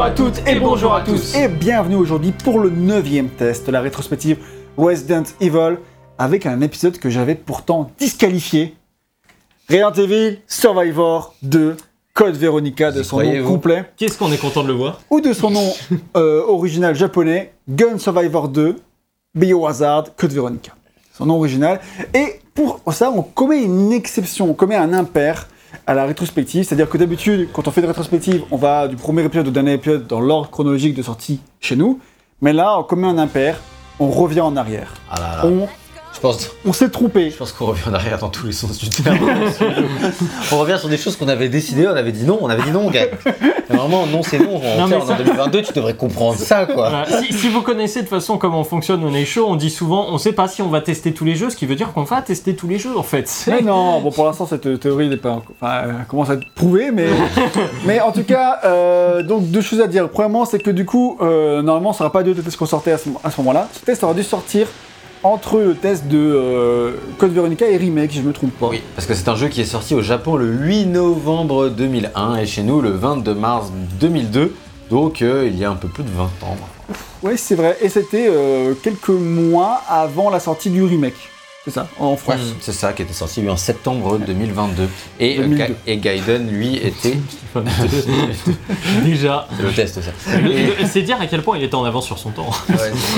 Bonjour à toutes et bonjour à tous et bienvenue aujourd'hui pour le neuvième test de la rétrospective Resident Evil avec un épisode que j'avais pourtant disqualifié. Resident Evil Survivor 2 Code Veronica de son nom complet Qu'est-ce qu'on est content de le voir ou de son nom euh, original japonais Gun Survivor 2 Biohazard Code Veronica. Son nom original. Et pour ça, on commet une exception, on commet un impair à la rétrospective. C'est-à-dire que d'habitude, quand on fait des rétrospectives, on va du premier épisode au dernier épisode dans l'ordre chronologique de sortie chez nous. Mais là, on commet un impair, on revient en arrière. Ah là là. On, Je pense, on s'est trompé. je pense qu'on revient en arrière dans tous les sens du terme. on revient sur des choses qu'on avait décidé, on avait dit non, on avait dit non, gars. Et Vraiment, non, c'est non. Non, En, mais en ça- 2022, tu devrais comprendre ça, quoi. Voilà. si, si vous connaissez de façon comment on fonctionne on est chaud, on dit souvent on sait pas si on va tester tous les jeux, ce qui veut dire qu'on va tester tous les jeux en fait. Mais non, bon pour l'instant cette théorie n'est pas, encore- enfin, elle commence à être prouvée, mais, mais en tout cas, euh, donc deux choses à dire. Premièrement, c'est que du coup, euh, normalement, ça n'aura pas deux tests qu'on sortait à ce, à ce moment-là. Ce test aurait dû sortir entre le test de euh, Code Veronica et Remake, si je me trompe pas. Oui, parce que c'est un jeu qui est sorti au Japon le 8 novembre 2001 et chez nous le 22 mars 2002. Donc euh, il y a un peu plus de 20 ans. Oui, c'est vrai. Et c'était euh, quelques mois avant la sortie du remake. C'est ça, en Ouais, France. c'est ça qui était sorti lui, en septembre 2022. Et, euh, 2002. Ga- et Gaiden, lui, était. Déjà. C'est le test, ça. Et- C'est dire à quel point il était en avance sur son temps. Ouais,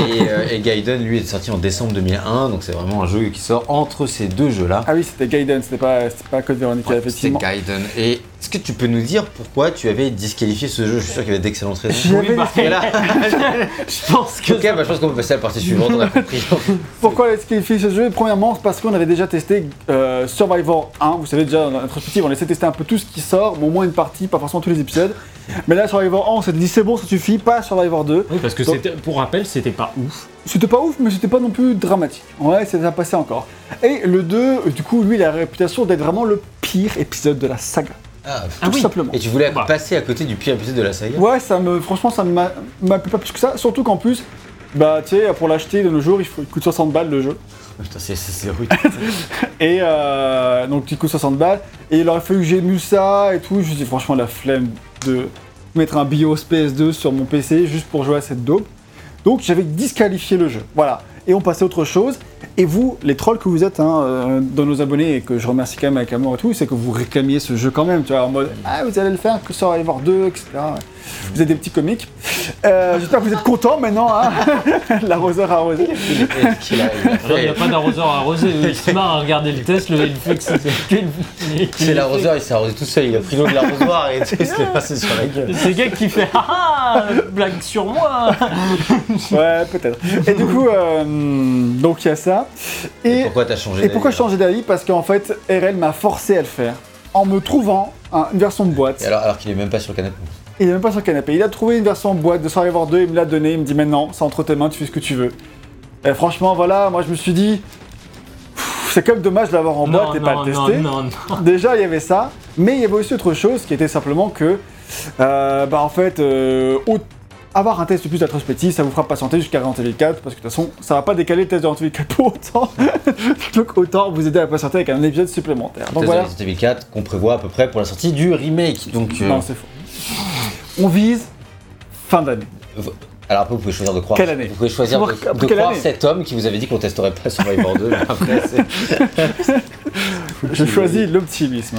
et, euh, et Gaiden, lui, est sorti en décembre 2001, donc c'est vraiment un jeu qui sort entre ces deux jeux-là. Ah oui, c'était Gaiden, c'était pas, c'était pas Code Veronica, C'est effectivement. Gaiden. Et est-ce que tu peux nous dire pourquoi tu avais disqualifié ce jeu? Je suis sûr qu'il y avait d'excellentes raisons. Oui, bah, laissé- Voilà. Je pense que. ok, bah, je pense qu'on peut passer à la partie suivante, on a compris. Pourquoi qu'il fait ce jeu? Premièrement, c'est parce qu'on avait déjà testé euh, Survivor 1. Vous savez déjà, dans rétrospective, on essaie de tester un peu tout ce qui sort, mais au moins une partie, pas forcément tous les épisodes. Mais là, Survivor 1, on s'est dit c'est bon, ça suffit, pas Survivor 2. Oui, parce que Donc- pour rappel, c'était pas ouf. C'était pas ouf, mais c'était pas non plus dramatique. Ouais, ça a passé encore. Et le 2, euh, du coup, lui, il a la réputation d'être vraiment le pire épisode de la saga. Ah, Ah tout oui. simplement. et tu voulais Bah. passer à côté du pire épisode de la saga Ouais, ça me, franchement, ça m'a m'a plu pas plus que ça. Surtout qu'en plus, bah, tu sais, pour l'acheter de nos jours, il, faut, il coûte 60 balles le jeu. Putain, c'est- rude. Et euh, donc, il coûte 60 balles. Et il aurait fallu que j'émule ça et tout. Je me dis, franchement, la flemme de mettre un BIOS PS2 sur mon PC juste pour jouer à cette dope. Donc, j'avais disqualifié le jeu. Voilà. Et on passait à autre chose. Et vous, les trolls que vous êtes hein, euh, dans nos abonnés et que je remercie quand même avec amour et tout, c'est que vous réclamiez ce jeu quand même, tu vois, en mode Ah, vous allez le faire, que Survivor 2, etc. Vous êtes des petits comiques. Euh, J'espère que vous êtes contents maintenant, hein L'arroseur a arrosé. Il n'y a pas d'arroseur à arroser. Il se marre à regarder le test, le, il fait que c'est. C'est l'arroseur, il s'est arrosé tout seul, il a pris l'eau de l'arrosoir et il s'est passé sur la gueule. C'est gars qui fait Ah ah, blague sur moi Ouais, peut-être. Et du coup, euh, donc il y a ça. Et, Pourquoi t'as changé et pourquoi changer d'avis Parce qu'en fait, RL m'a forcé à le faire en me trouvant un- une version de boîte. Et alors, alors qu'il est même pas sur le canapé. Il est même pas sur le canapé. Il a trouvé une version en boîte de Survivor 2, il me l'a donné, il me dit maintenant, c'est entre tes mains, tu fais ce que tu veux. Et franchement, voilà, moi je me suis dit, c'est quand même dommage de l'avoir en boîte et pas le tester. non, non. Déjà, il y avait ça, mais il y avait aussi autre chose qui était simplement que, euh, bah en fait, euh, avoir un test plus d'introspective, ça vous fera patienter jusqu'à Resident Evil 4, parce que de toute façon, ça va pas décaler le test de Resident Evil 4 pour autant. Donc autant vous aider à patienter avec un épisode supplémentaire. Donc voilà. de Resident Evil 4 qu'on prévoit à peu près pour la sortie du remake. Donc, euh, Non, c'est faux. On vise fin d'année. Alors après, vous pouvez choisir de croire. Quelle année Vous pouvez choisir de, croire cet homme qui vous avait dit qu'on testerait pas Survivor 2. mais après, Je choisis l'optimisme.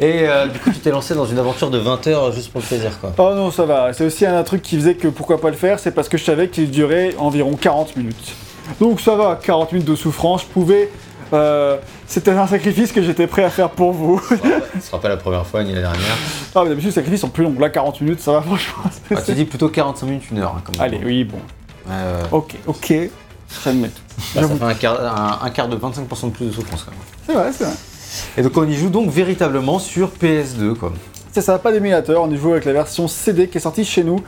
Et euh, du coup, tu t'es lancé dans une aventure de 20 heures juste pour le plaisir, quoi. Oh non, ça va. C'est aussi un truc qui faisait que pourquoi pas le faire, c'est parce que je savais qu'il durait environ 40 minutes. Donc ça va, 40 minutes de souffrance, je pouvais... euh, C'était un sacrifice que j'étais prêt à faire pour vous. Ce sera pas la première fois ni la dernière. Ah, mais d'habitude, les sacrifices sont plus longs. Là, 40 minutes, ça va, franchement. Ah, tu dis plutôt 45 minutes, une heure. hein, comme Allez, oui, bon. Ouais. Ok, ok. J'admets. Bah, ça fait un quart, un, un quart de 25% de plus de souffrance, quand même. C'est vrai, c'est vrai. Et donc, on y joue donc véritablement sur PS2, quoi. C'est ça, pas d'émulateur, on y joue avec la version CD qui est sortie chez nous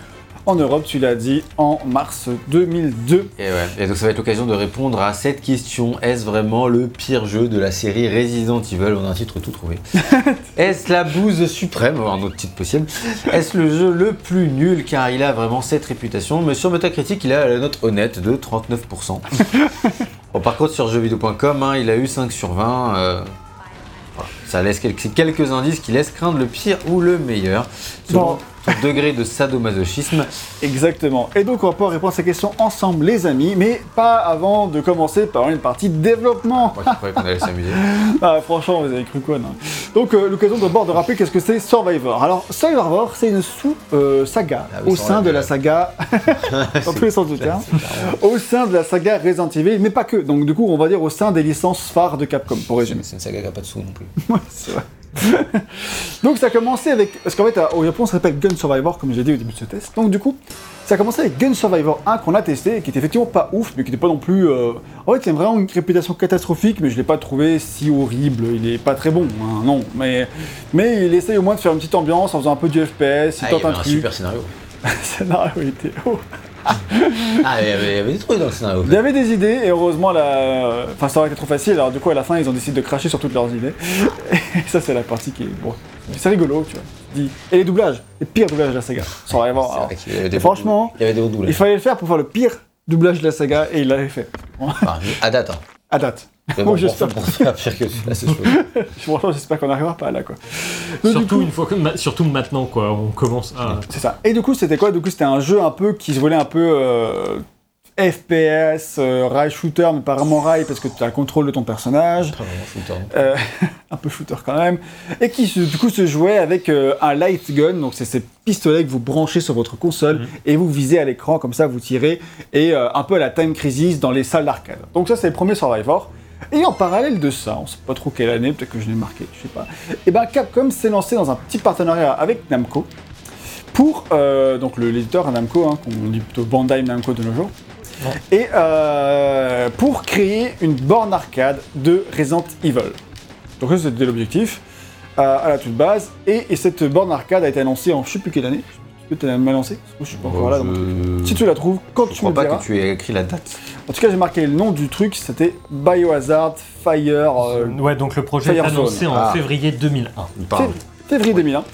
en Europe, tu l'as dit, en mars 2002. Et, ouais. Et donc ça va être l'occasion de répondre à cette question. Est-ce vraiment le pire jeu de la série Resident Evil? On a un titre tout trouvé. Est-ce la bouse suprême? Un autre titre possible. Est-ce le jeu le plus nul? Car il a vraiment cette réputation Mais sur Metacritic, il a la note honnête de 39%. Bon, par contre, sur jeuxvideo.com, hein, il a eu 5 sur 20. euh, voilà. Ça laisse quelques, quelques indices qui laissent craindre le pire ou le meilleur. Selon Bon. Ton degré de sadomasochisme. Exactement. Et donc on va pouvoir répondre à ces questions ensemble les amis, mais pas avant de commencer par une partie développement. Moi croyais qu'on allait s'amuser. Ah, franchement, vous avez cru quoi, non? Donc, euh, l'occasion d'abord de rappeler qu'est-ce que c'est Survivor. Alors, Survivor, c'est une sous-saga Ah oui, au sans sein de la saga, du terme, au sein de la saga Resident Evil, mais pas que. Donc, du coup, on va dire au sein des licences phares de Capcom, pour résumer. C'est une saga qui a pas de sous non plus. Ouais, c'est vrai. Donc ça a commencé avec... Parce qu'en fait, au Japon, ça s'appelle Gun Survivor, comme j'ai dit au début de ce test. Donc du coup, ça a commencé avec Gun Survivor 1 qu'on a testé, et qui était effectivement pas ouf, mais qui n'était pas non plus... euh, En fait, il a vraiment une réputation catastrophique, mais je l'ai pas trouvé si horrible. Il est pas très bon, hein, non. Mais, mais il essaye au moins de faire une petite ambiance en faisant un peu du FPS, il Ah, il y tente avait un un truc. super scénario. Le scénario était haut. Ah, il y avait, il y avait des trucs dans le scénario. Il y avait des idées, et heureusement, la... enfin, ça aurait été trop facile, alors du coup, à la fin, ils ont décidé de cracher sur toutes leurs idées. Et ça, c'est la partie qui est... Bon, c'est rigolo, tu vois. Et les doublages, les pires doublages de la saga. Alors, y avait des Et franchement, il y avait des hauts douleurs. il fallait le faire pour faire le pire doublage de la saga, et il l'avait fait. Enfin, à date, hein. À date. Bon, bon, j'espère. faire pire que celui-là, c'est chaud. Franchement, j'espère qu'on n'arrivera pas là, quoi. Donc, Surtout coup- une fois que, ma- surtout maintenant quoi, on commence à. C'est ça. Et du coup, c'était quoi? Du coup, c'était un jeu un peu qui se voulait un peu euh, FPS, euh, rail shooter, mais pas vraiment rail parce que tu as le contrôle de ton personnage. Pas vraiment shooter, non. Euh, un peu shooter quand même, et qui du coup se jouait avec euh, un light gun, donc c'est ces pistolets que vous branchez sur votre console Mhm. et vous visez à l'écran comme ça, vous tirez, et un peu à la Time Crisis dans les salles d'arcade. Donc ça c'est le premier Survivor. Et en parallèle de ça, on sait pas trop quelle année, peut-être que je l'ai marqué, je sais pas. Et ben Capcom s'est lancé dans un petit partenariat avec Namco pour donc l'éditeur Namco, hein, qu'on dit plutôt Bandai Namco de nos jours. Ouais. Et euh, pour créer une borne arcade de Resident Evil. Donc ça c'était l'objectif euh, à la toute base. Et, et cette borne arcade a été annoncée en je sais plus quelle année. Je sais mal lancé? Je suis pas encore là. donc- je... Si tu la trouves, quand je tu me crois pas diras. que tu aies écrit la date. En tout cas, j'ai marqué le nom du truc, c'était Biohazard Fire. euh, Ouais, donc le projet est annoncé en Ah. février 2001. Pardon. fév- février 2001.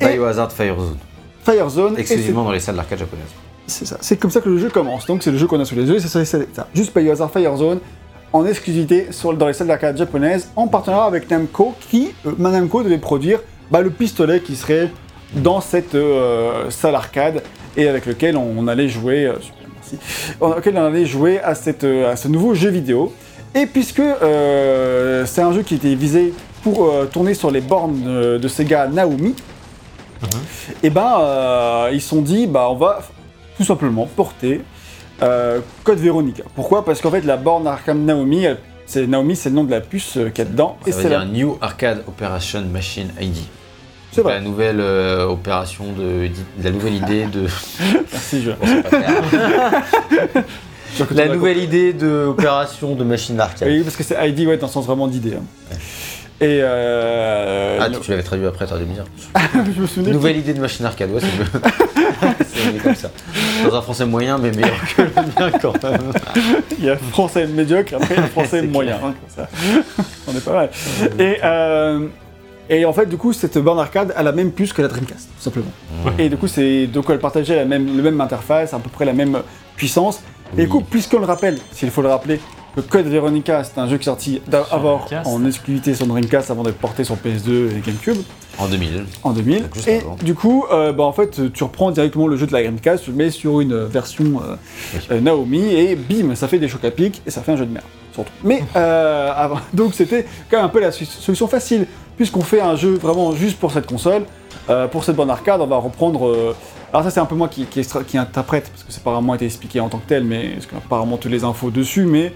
Et Biohazard Firezone. Firezone. Exclusivement dans les salles d'arcade japonaises. C'est ça, c'est comme ça que le jeu commence. Donc c'est le jeu qu'on a sous les yeux, et c'est ça, c'est ça. Juste Biohazard Firezone en exclusivité sur, dans les salles d'arcade japonaises en partenariat avec Namco qui, euh, Namco devait produire bah, le pistolet qui serait dans cette euh, salle arcade et avec lequel on, on allait jouer, euh, super, merci, dans lequel on allait jouer à, cette, euh, à ce nouveau jeu vidéo. Et puisque c'est un jeu qui était visé pour tourner sur les bornes de, de Sega Naomi, et ben euh, ils se sont dit bah on va tout simplement porter euh, Code Veronica. Pourquoi? Parce qu'en fait la borne Arkham Naomi, c'est Naomi c'est le nom de la puce euh, qu'il y a dedans et Ça veut c'est la... New Arcade Operation Machine ID. C'est La vrai. nouvelle euh, opération de, la nouvelle idée de. Merci je. Bon, pas clair. la nouvelle idée d'opération de machine d'arcade. Oui, parce que c'est ID, ouais, dans le sens vraiment d'idée. hein. Et euh, Ah, tu, tu l'avais traduit après, t'aurais dû me dire. je me souvenais. Nouvelle idée de machine arcade, ouais, c'est mieux. comme ça. Dans un français moyen, mais meilleur que le mien quand même. Il y a français médiocre, après il y a français moyen. hein, ça. On est pas mal. Et, euh, et en fait, du coup, cette borne arcade a la même puce que la Dreamcast, tout simplement. Et du coup, c'est donc elle partageait la même interface, à peu près la même puissance. Et du coup, puisqu'on le rappelle, s'il faut le rappeler, que Code Veronica, c'est un jeu qui est sorti d'abord en exclusivité sur Dreamcast avant d'être porté sur PS2 et GameCube En 2000. en 2000. Donc juste Et avant. du coup, euh, bah, en fait, tu reprends directement le jeu de la Dreamcast, tu le mets sur une euh, version euh, Oui. euh, Naomi et bim, ça fait des chocs à pic et ça fait un jeu de merde. Surtout. Mais euh, avant- donc c'était quand même un peu la solution facile, puisqu'on fait un jeu vraiment juste pour cette console, euh, pour cette borne arcade, on va reprendre. euh, alors ça c'est un peu moi qui, qui, extra- qui interprète, parce que c'est pas vraiment été expliqué en tant que tel, mais parce qu'on a pas vraiment toutes les infos dessus, mais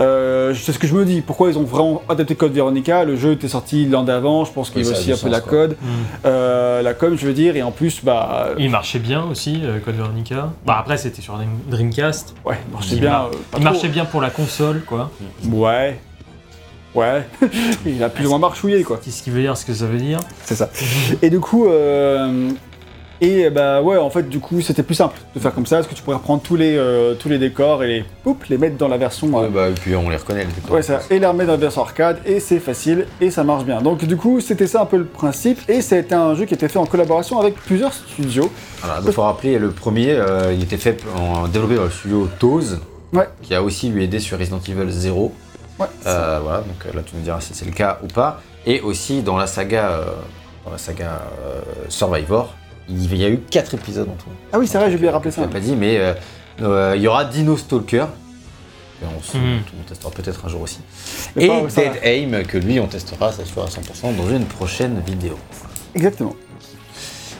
euh, c'est ce que je me dis. Pourquoi ils ont vraiment adapté Code Veronica? Le jeu était sorti l'an d'avant, je pense qu'il y Oui, a ça a aussi un peu la quoi. code, Mm. euh, la com je veux dire, et en plus bah Il marchait bien aussi, euh, Code Veronica. Bah après, c'était sur Dream- Dreamcast. ouais, il marchait Il bien. mar- euh, Il marchait bien pour la console, quoi. Ouais. Ouais. il a plus ou moins marchouillé quoi. Qu'est-ce qui veut dire ce que ça veut dire C'est ça. Et du coup, euh, et bah ouais, en fait, du coup, c'était plus simple de faire comme ça, parce que tu pourrais reprendre tous les, euh, tous les décors et les, les mettre dans la version. euh, Ouais, bah, et puis on les reconnaît, les décors. Ouais, ça, et les remettre dans la version arcade, et c'est facile, et ça marche bien. Donc, du coup, c'était ça un peu le principe, et c'était un jeu qui était fait en collaboration avec plusieurs studios. Voilà, donc faut rappeler, le premier, euh, il était fait en développé dans le studio Toz, Ouais. qui a aussi lui aidé sur Resident Evil 0. Ouais, Euh, voilà, donc euh, là tu nous diras si c'est le cas ou pas. Et aussi dans la saga, euh, dans la saga euh, Survivor, il y a eu 4 épisodes en tout. Ah oui, c'est vrai, j'ai oublié de rappeler Je ça. l'ai pas dit, mais euh, euh, il y aura Dino Stalker. Et on, se- on testera peut-être un jour aussi. Mais Et pas- Dead va. Aim, que lui, on testera, ça sûr à 100% dans une prochaine vidéo. Exactement.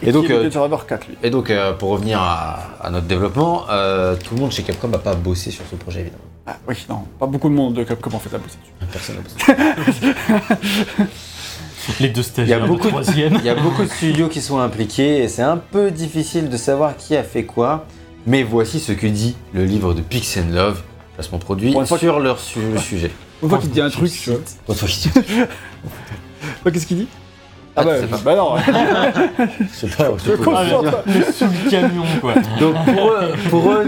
Et donc, qui est le euh, Dead Survivor 4, lui. Et donc, euh, pour revenir à, à notre développement, euh, tout le monde chez Capcom n'a pas bossé sur ce projet, évidemment. Ah oui, non, pas beaucoup de monde de Capcom en fait bosser dessus. Personne n'a bossé. Les deux stagiaires, Il y a beaucoup troisième. Il y a beaucoup de studios qui sont impliqués et c'est un peu difficile de savoir qui a fait quoi. Mais voici ce que dit le livre de Pix and Love, placement produit, fois sur leur su- le sujet. Une fois qu'il te dit un truc, je Qu'est-ce qu'il dit? Ah Ah, bah, sais pas. bah non, sais pas, je je compte pas sur dire. toi. Sous le camion, quoi. Donc pour eux, pour eux,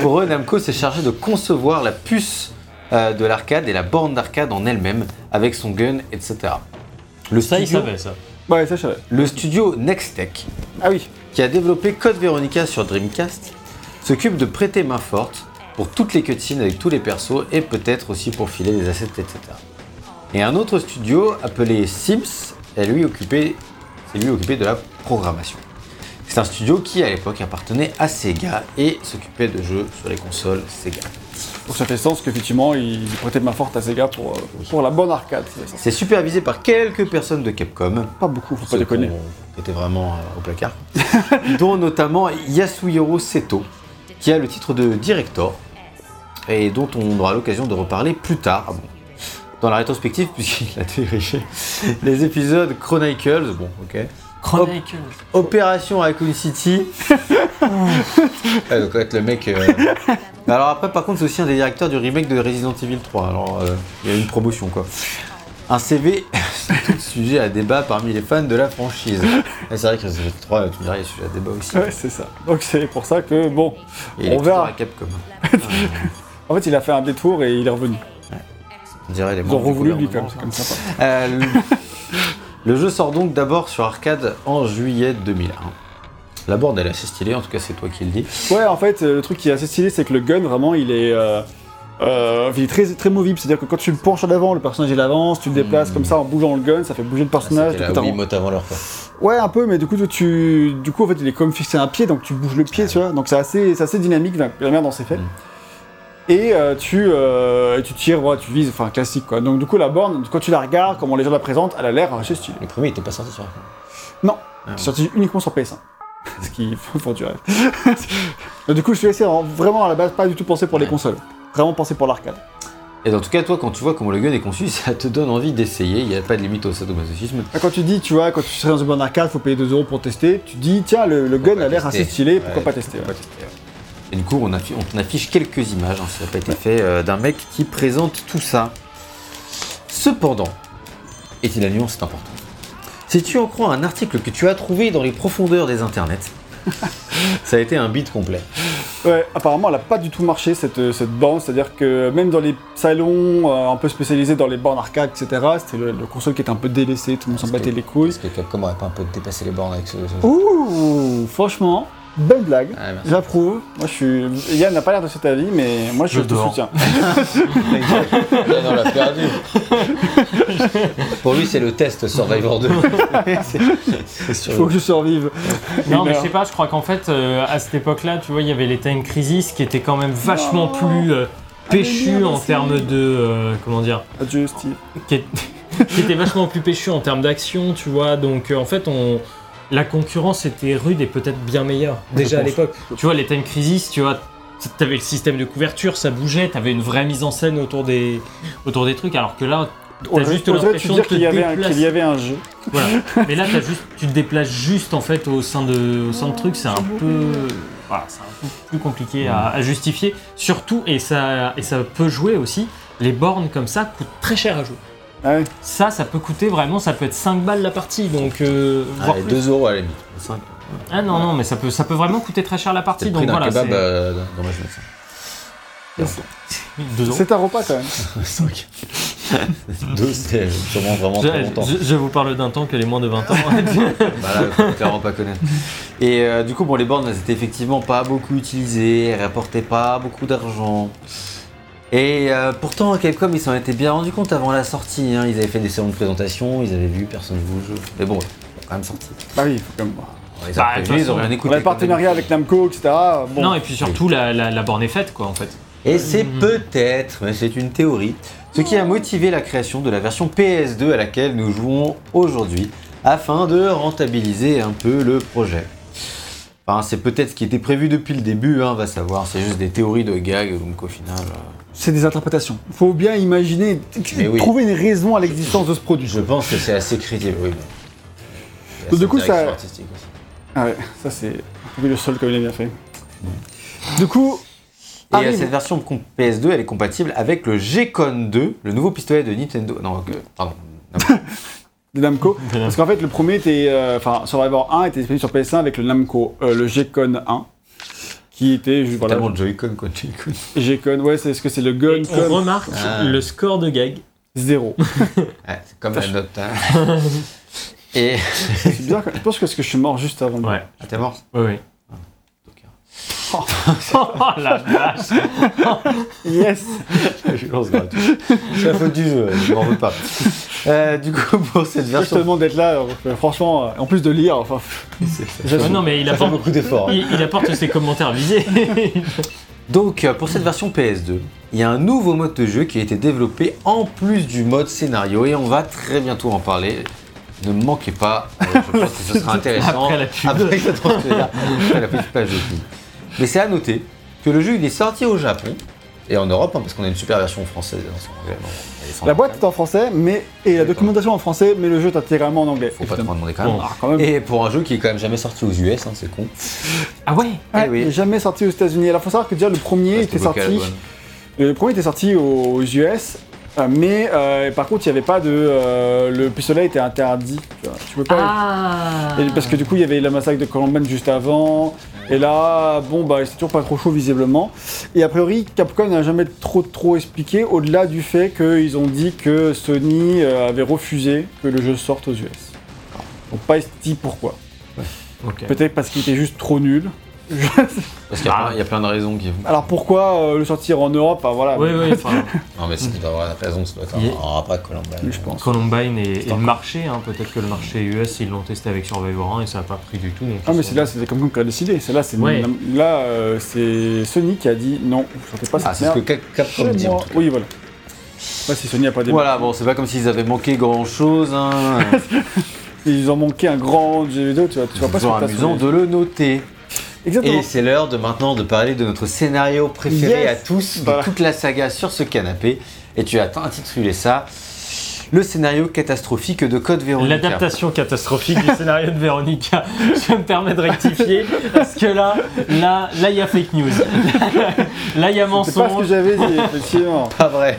pour eux, Namco s'est chargé de concevoir la puce euh, de l'arcade et la borne d'arcade en elle-même, avec son gun, etc. Le Ça, il studio, savait, ça. Ouais, ça je savais. le studio Nextech, Ah oui, qui a développé Code Veronica sur Dreamcast, s'occupe de prêter main forte pour toutes les cutscenes avec tous les persos et peut-être aussi pour filer les assets, etc. Et un autre studio appelé Sims est lui occupé, c'est lui occupé de la programmation. C'est un studio qui à l'époque appartenait à Sega et s'occupait de jeux sur les consoles Sega. Donc ça fait sens qu'effectivement il prêtait de main forte à Sega pour, euh, pour la bonne arcade. C'est supervisé par quelques personnes de Capcom, Pas beaucoup, faut pas déconner. qui étaient vraiment euh, au placard, dont notamment Yasuhiro Seto, qui a le titre de director et dont on aura l'occasion de reparler plus tard. Ah bon, Dans la rétrospective, puisqu'il a dirigé les épisodes Chronicles, bon, ok. Chronicles. Opération Raccoon City. ouais, donc être le mec. euh, Alors après, par contre, c'est aussi un des directeurs du remake de Resident Evil 3. Alors, euh, il y a une promotion quoi. Un CV, c'est tout sujet à débat parmi les fans de la franchise. Et c'est vrai que Resident Evil 3, tu me dirais, il y a sujet à débat aussi. Ouais, c'est ça. Donc c'est pour ça que, bon, Et on verra. à Capcom. en fait il a fait un détour et il est revenu. On dirait les Ils ont revoulu lui quand même, c'est comme ça. Euh, le... jeu sort donc d'abord sur arcade en juillet 2001. La board elle est assez stylée, en tout cas c'est toi qui le dis. Ouais, en fait, euh, le truc qui est assez stylé, c'est que le gun, vraiment, il est, euh, euh, il est très, très movible. C'est-à-dire que quand tu le penches en avant, le personnage il avance, tu le déplaces Mm. comme ça en bougeant le gun, ça fait bouger le personnage. Coup, la Wiimote avant l'heure quoi. Ouais, un peu, mais du coup, tu, du coup, en fait, il est comme fixé à un pied, donc tu bouges le pied, tu vois. Donc c'est assez, assez dynamique, la, manière dont c'est fait. Mm. Et euh, tu, euh, et tu tires, ouais, tu vises, enfin classique quoi. Donc du coup, la borne, quand tu la regardes, comment les gens la présentent, elle a l'air assez stylée. Le premier il était pas sorti sur arcade. Non, Ah, c'est sorti uniquement sur PS1. Ce qui faut du rêve. Du coup, je suis laissé en- vraiment à la base pas du tout pensé pour les consoles. Vraiment pensé pour l'arcade. Et en tout cas, toi, quand tu vois comment le gun est conçu, ça te donne envie d'essayer. Il n'y a pas de limite au sadomasochisme. Quand tu dis, tu vois, quand tu serais dans une bonne arcade, faut payer 2 euros pour tester, tu dis, tiens, le, le gun a l'air assez stylé, pourquoi pas tester pourquoi ouais. pas tester, ouais. Et du coup, on, affi- on affiche quelques images, hein, ça n'a pas été fait, euh, d'un mec qui présente tout ça. Cependant, et la nuance est importante, si tu en crois un article que tu as trouvé dans les profondeurs des internets, ça a été un beat complet. Ouais, apparemment, elle a pas du tout marché cette, euh, cette borne, c'est-à-dire que même dans les salons euh, un peu spécialisés dans les bornes arcade, etc., c'était le, le console qui était un peu délaissé, tout le monde s'en battait les couilles. Est-ce que Capcom aurait pas un peu dépassé les bornes avec ce. ce- Ouh, franchement, belle blague. Ah. J'approuve. Moi, je suis. Yann n'a pas l'air de cet avis, mais moi, je, Je te dors. soutiens. Yann, on l'a perdu. Pour lui, c'est le test Survivor 2. C'est- c'est Il faut que je survive. Non, mais je sais pas, je crois qu'en fait, euh, à cette époque-là, tu vois, il y avait les Time Crisis qui étaient quand même vachement Non. plus euh, péchus merde, en termes de. euh, comment dire Adieu, Steve. qui, est- qui étaient vachement plus péchus en termes d'action, tu vois. Donc, euh, en fait, on. La concurrence était rude et peut-être bien meilleure, déjà à l'époque. Tu vois, les Time Crisis, tu vois, t'avais le système de couverture, ça bougeait, t'avais une vraie mise en scène autour des, autour des trucs, alors que là, T'as juste l'impression de qu'il y, avait un- qu'il y avait un jeu. Voilà. Mais là, t'as juste, tu te déplaces juste en fait au sein de, au sein de trucs, c'est un peu, voilà, c'est un peu plus compliqué à, à justifier. Surtout, et ça, et ça peut jouer aussi. Les bornes comme ça coûtent très cher à jouer. Ah ouais. Ça, ça peut coûter vraiment, ça peut être 5 balles la partie, donc euh, voire Allez, plus. 2 euros à la limite. 5. Ah non non, mais ça peut, ça peut vraiment coûter très cher la C'est partie, le donc d'un voilà. kebab c'est- euh, dans ma jeunesse. Deux euros. C'est un repas quand même. 5. 2, c'est sûrement vraiment très longtemps. Je, je- je vous parle d'un temps que les moins de 20 ans. Bah là, faut clairement pas connaître. Et euh, du coup, bon, les bornes, elles étaient effectivement pas beaucoup utilisées, elles rapportaient pas beaucoup d'argent. Et euh, pourtant, Capcom, ils s'en étaient bien rendu compte avant la sortie. hein. Ils avaient fait des salons de présentation, ils avaient vu, personne ne joue au jeu. Mais bon, ils ont quand même sorti. Bah oui, faut quand même. Bah, prévenus, ils ont façon, rien écouté. le partenariat avec Namco, etc. Bon, Non, et puis surtout, la, la, la borne est faite, quoi, en fait. Et c'est peut-être, mais c'est une théorie, ce qui a motivé la création de la version PS2 à laquelle nous jouons aujourd'hui, afin de rentabiliser un peu le projet. Enfin, c'est peut-être ce qui était prévu depuis le début, hein, va savoir, c'est juste des théories de gag, donc au final... euh, c'est des interprétations. Faut bien imaginer, oui. trouver une raison à l'existence de ce produit. Je pense que c'est assez crédible, oui. mais- Donc, du coup, ça- aussi. Ah ouais, ça c'est. Oui, le sol comme il est bien fait. Du coup, Et euh, arrive- cette version com- PS2, elle est compatible avec le G-Con 2, le nouveau pistolet de Nintendo. Non, euh, pardon. de Namco. Parce qu'en fait, le premier était. euh, Enfin, Survivor 1 était disponible sur PS1 avec le Namco, euh, le G-Con 1. Qui était. juste- Voilà, Tellement Joy-Con, quoi, Joy-Con. G-Con, ouais, c'est ce que c'est le Gun On remarque Ah. le score de gag. 0. Ouais, c'est comme la note. hein. Et. c'est bizarre, je pense que parce que je suis mort juste avant. Ouais, Ah, t'es mort? Oui, oui. Oh la vache Yes Je lance gratuit. Faute du jeu, je m'en veux pas. Euh, du coup, pour cette Je te version. demande d'être là, euh, franchement, euh, en plus de lire, enfin. Ouais, Non, mais il apporte, beaucoup d'efforts. il, il apporte ses commentaires visés. Donc, pour cette version PS2, il y a un nouveau mode de jeu qui a été développé en plus du mode scénario et on va très bientôt en parler. Ne me manquez pas, je pense que ce sera intéressant. Après la pub. Après, je. Après page de. Mais c'est à noter que le jeu il est sorti au Japon et en Europe, hein, parce qu'on a une super version française est sans La boîte est en français, mais et la documentation en français, mais le jeu est intégralement en anglais. Faut pas en demander quand même. Bon. Ah, quand même. Et pour un jeu qui est quand même jamais sorti aux US, hein, c'est con. Ah ouais Ouais, Eh oui. jamais sorti aux États-Unis. Alors, faut savoir que déjà le premier était sorti. Le premier était sorti aux US, euh, mais euh, par contre, il n'y avait pas de. euh, le pistolet était interdit. Tu, vois. Tu peux pas. Ah Et parce que du coup, il y avait le massacre de Columbine juste avant. Et là, bon, bah, c'est toujours pas trop chaud visiblement. Et a priori, Capcom n'a jamais trop trop expliqué, au-delà du fait qu'ils ont dit que Sony euh, avait refusé que le jeu sorte aux US. Donc pas dit pourquoi. Peut-être parce qu'il était juste trop nul. Parce qu'il y, a Ah. plein- il y a plein de raisons qui. Alors pourquoi euh, le sortir en Europe Enfin voilà. Oui, mais- oui, enfin, Non, mais c'est qu'il doit avoir raison, ça doit être Il un, un rapport avec Columbine. je pense. Columbine et, et le marché, hein, peut-être que le marché US, ils l'ont testé avec Survivor 1 et ça n'a pas pris du tout. donc Ah ils mais sont- c'est là, c'est Capcom qui a décidé. C'est là, c'est Ouais. là, euh, c'est Sony qui a dit non, je ne fais pas Ah, cette c'est ce que merde. Cap- Capcom Chez dit. en moi. tout cas. Oui, voilà. Ouais, si Sony a pas. Voilà, bon, c'est pas comme s'ils avaient manqué grand chose. Hein. Ils ont manqué un grand jeu vidéo, tu vois. Tu vois pas ce que t'as amusant sur de le noter. Exactement. Et c'est l'heure de maintenant de parler de notre scénario préféré Yes. à tous, de Voilà. toute la saga sur ce canapé. Et tu as intitulé ça Le scénario catastrophique de Code Veronica. L'adaptation catastrophique du scénario de Véronica. Je me permets de rectifier parce que là, là, là, il y a fake news. Là, il y a C'est pas ce que mensonge. j'avais dit, effectivement. Pas vrai.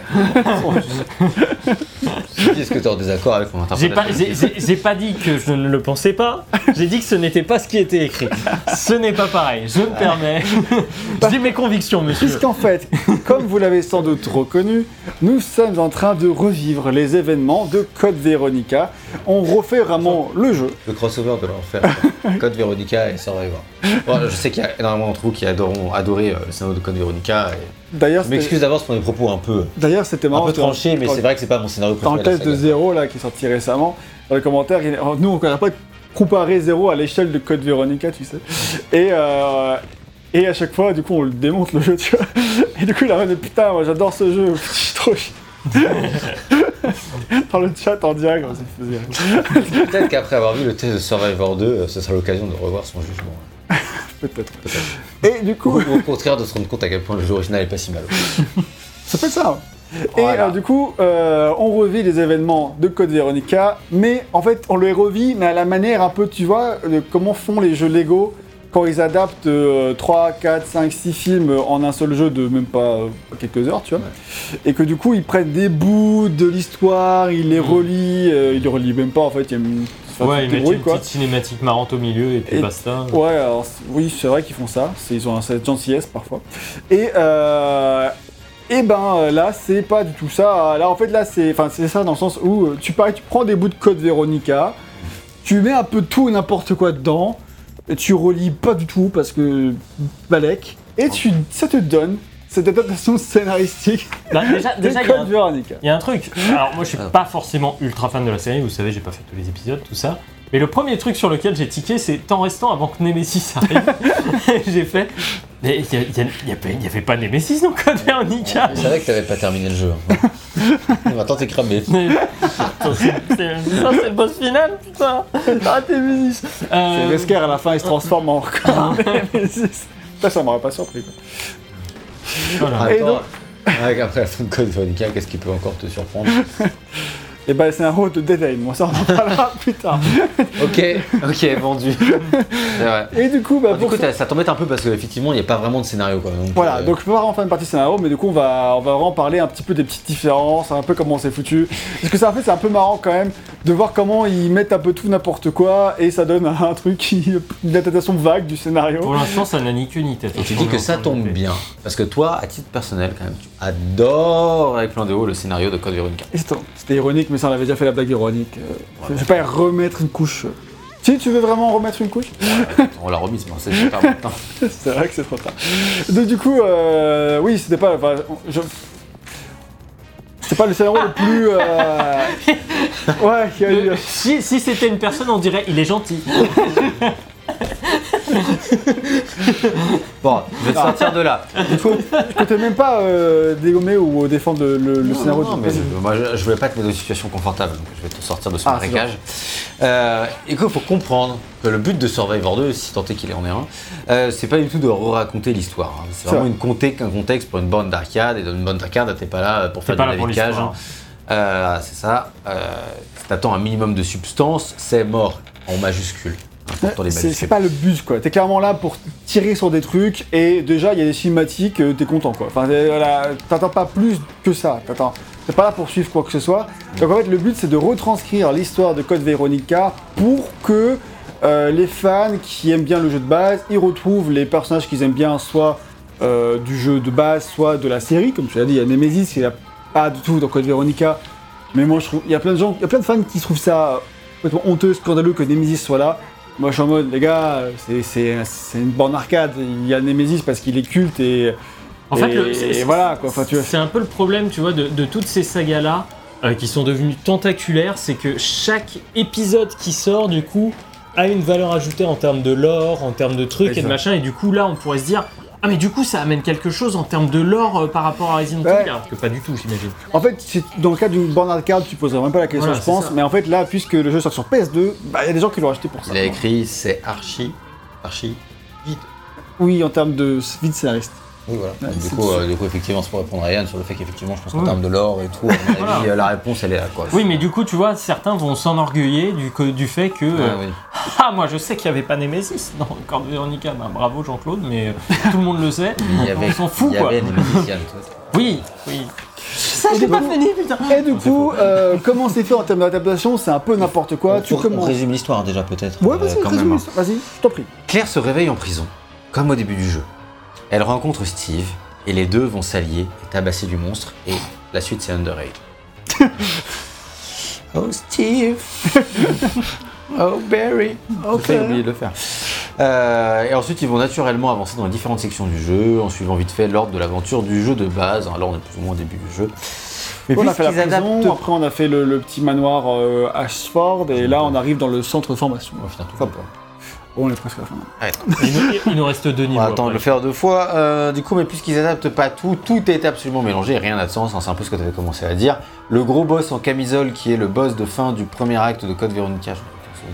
Est-ce que tu es en désaccord avec mon pas, interprétation j'ai- j'ai pas dit que je ne le pensais pas. J'ai dit que ce n'était pas ce qui était écrit. Ce n'est pas pareil. Je me permets. J'ai mes convictions, monsieur. Puisqu'en fait, comme vous l'avez sans doute reconnu, nous sommes en train de revivre les événements de Code Veronica. On refait vraiment le jeu. Le crossover de l'enfer. Code Veronica et Survivor. Bon, je sais qu'il y a énormément d'entre vous qui adoreront, adoré euh, le scénario de Code Veronica. et D'ailleurs, Je c'était- m'excuse d'avance pour mes propos un peu, d'ailleurs, c'était un peu tranchés, mais c'est vrai que c'est pas mon scénario Dans préféré. le de test de. Zéro là, qui est sorti récemment, dans les commentaires, il a- nous on ne pas comparer Zéro à l'échelle de Code Veronica, tu sais. Et, euh, et à chaque fois, du coup, on le démonte le jeu, tu vois. Et du coup, il a dit putain, moi j'adore ce jeu, je suis trop. Dans le chat en direct. Peut-être qu'après avoir vu le test de Survivor 2, euh, ce sera l'occasion de revoir son jugement. Peut-être. Et du coup, Ou au contraire de se rendre compte à quel point le jeu original est pas si mal. ça fait ça. Et Voilà. euh, du coup, euh, on revit les événements de Code Veronica, mais en fait, on les revit, mais à la manière un peu, tu vois, de comment font les jeux Lego quand ils adaptent euh, 3, 4, 5, 6 films en un seul jeu de même pas euh, quelques heures, tu vois. Et que du coup, ils prennent des bouts de l'histoire, ils les relient, euh, ils les relient même pas, en fait, il y a une... Ouais, ils te mettent une quoi. petite cinématique marrante au milieu et puis Et- basta. Ouais, alors oui, c'est vrai qu'ils font ça. Ils ont cette gentillesse parfois. Et euh, et ben là, c'est pas du tout ça. Là, en fait, là, c'est enfin c'est ça dans le sens où tu pareil, tu prends des bouts de code Veronica, tu mets un peu tout et n'importe quoi dedans, et tu relis pas du tout parce que balèque, et tu ça te donne cette adaptation scénaristique Bah, déjà, de déjà, il y a un- Code Veronica. Il y a un truc. Alors moi je suis Ah. pas forcément ultra fan de la série, vous savez, j'ai pas fait tous les épisodes, tout ça. Mais le premier truc sur lequel j'ai tiqué, c'est temps restant avant que Nemesis arrive. Et j'ai fait. Mais il y, a- il y a- il y a pas- il y avait pas Nemesis dans Code Veronica. Je savais que t'avais pas terminé le jeu. Maintenant t'es cramé. Mais- Attends, c'est- c'est- Ça c'est le boss final, putain. Arrêtez Nemesis. C'est Euh, Wesker à la fin, il se transforme en Nemesis. Ça, ça m'aurait pas surpris. Quoi. voilà. Et donc- Avec après la fin de Code Veronica, qu'est-ce qui peut encore te surprendre? Et bah, c'est un rôle de Dead Aim, moi ça on en parlera plus tard. Ok, ok, vendu. Vrai. Et du coup, bah, Ah, du pour coup, ça- ça t'embête un peu parce qu'effectivement, il n'y a pas vraiment de scénario. Quoi. Donc, Voilà, euh, donc je peux pas vraiment faire une partie scénario, mais du coup on va, on va vraiment parler un petit peu des petites différences, un peu comment c'est foutu. Parce que ça en fait c'est un peu marrant quand même de voir comment ils mettent un peu tout n'importe quoi et ça donne un truc qui une adaptation vague du scénario. Pour l'instant, ça n'a ni queue ni tête. Et tu dis que ça tombe bien. Parce que toi, à titre personnel, quand même, tu adores avec plein de haut le scénario de Code Veronica. C'était ironique, mais ça on avait déjà fait la blague ironique. Euh, Je vais pas y remettre une couche. Si tu veux vraiment remettre une couche, On l'a remise, mais on sait pas maintenant. c'est vrai que c'est trop tard. Donc du coup, euh, oui, c'était pas. Enfin, je... C'est pas le scénario le plus. euh, Ouais, a eu. Si, si c'était une personne, on dirait il est gentil. Bon, je vais te sortir de là. Il faut, je comptais même pas euh, dégommer ou défendre le, le- le scénario. Non, du- mais je- moi, je, je voulais pas te mettre dans une situation confortable, donc je vais te sortir de ce Ah, marécage. Euh, et qu'il faut comprendre que le but de Survivor 2, si tant est qu'il en est un, euh, c'est pas du tout de raconter l'histoire. hein. C'est vraiment vrai. une conté- un contexte pour une bande d'arcade, et dans une bande d'arcade, t'es pas là pour T'es faire du pour l'histoire. hein. Euh, c'est ça. Euh, t'attends un minimum de substance, c'est mort en majuscule. Les C'est pas le but quoi. T'es clairement là pour tirer sur des trucs et déjà il y a des cinématiques, euh, t'es content quoi. Enfin euh, voilà, t'attends pas plus que ça. T'attends. T'es pas là pour suivre quoi que ce soit. Donc en fait le but c'est de retranscrire l'histoire de Code Veronica pour que euh, les fans qui aiment bien le jeu de base, ils retrouvent les personnages qu'ils aiment bien, soit euh, du jeu de base, soit de la série. Comme tu l'as dit, il y a Nemesis, il n'y a pas du tout dans Code Veronica. Mais moi je trouve, il y a plein de gens, il y a plein de fans qui trouvent ça complètement honteux, scandaleux que Nemesis soit là. Moi, je suis en mode, les gars, c'est- une borne arcade. Il y a Nemesis parce qu'il est culte et. En fait, le- et voilà quoi. Enfin. C'est un peu le problème, tu vois, de, de toutes ces sagas-là euh, qui sont devenues tentaculaires, c'est que chaque épisode qui sort, du coup, a une valeur ajoutée en termes de lore, en termes de trucs et de machin, et du coup, là, on pourrait se dire. Ah mais du coup ça amène quelque chose en termes de lore euh, par rapport à Resident Ouais. Evil, alors que pas du tout j'imagine. En fait, c'est- dans le cas d'une borne arcade, tu poserais même pas la question, Voilà, je c'est pense. ça. Mais en fait, là, puisque le jeu sort sur PS2, bah, il y a des gens qui l'ont acheté pour ça. Il a écrit c'est archi, archi vide. Oui, en termes de vide scénariste. Oui, voilà. Ouais, du, c'est coup, sûr. euh, du coup, effectivement, c'est pour répondre à Yann sur le fait qu'effectivement, je pense qu'en termes de lore et tout, à mon avis, la réponse, elle est là, quoi. Oui mais du coup tu vois certains vont s'enorgueiller du, que- du fait que Ouais, euh, oui. ah moi je sais qu'il n'y avait pas Nemesis dans Code Veronica, ben, bravo Jean-Claude mais euh, tout le monde le sait, Il y avait, on s'en fout il y quoi. avait. Oui, oui. Ça, j'ai pas fini, putain. Et du coup, euh, comment c'est fait en termes d'adaptation? C'est un peu n'importe quoi. On- tu on, commences. résume l'histoire déjà, peut-être. Ouais, vas-y, quand résume même. l'histoire. Vas-y, je t'en prie. Claire se réveille en prison, comme au début du jeu. Elle rencontre Steve, et les deux vont s'allier et tabasser du monstre, et la suite c'est Underraid. oh Steve Oh Barry J'ai oublié de le faire. Euh, et ensuite ils vont naturellement avancer dans les différentes sections du jeu, en suivant vite fait l'ordre de l'aventure du jeu de base. Alors là on est plus ou moins au début du jeu. Mais on a fait la prison, adaptent... après on a fait le, le petit manoir euh, Ashford, et là on arrive dans le centre de formation. On va finir tout Enfin, on est presque à la fin. Il nous, il nous reste deux On niveaux. va attendre de le faire deux fois. Euh, du coup, mais puisqu'ils adaptent pas tout, tout est absolument mélangé rien n'a de sens. hein, c'est un peu ce que tu avais commencé à dire. Le gros boss en camisole, qui est le boss de fin du premier acte de Code Veronica, je me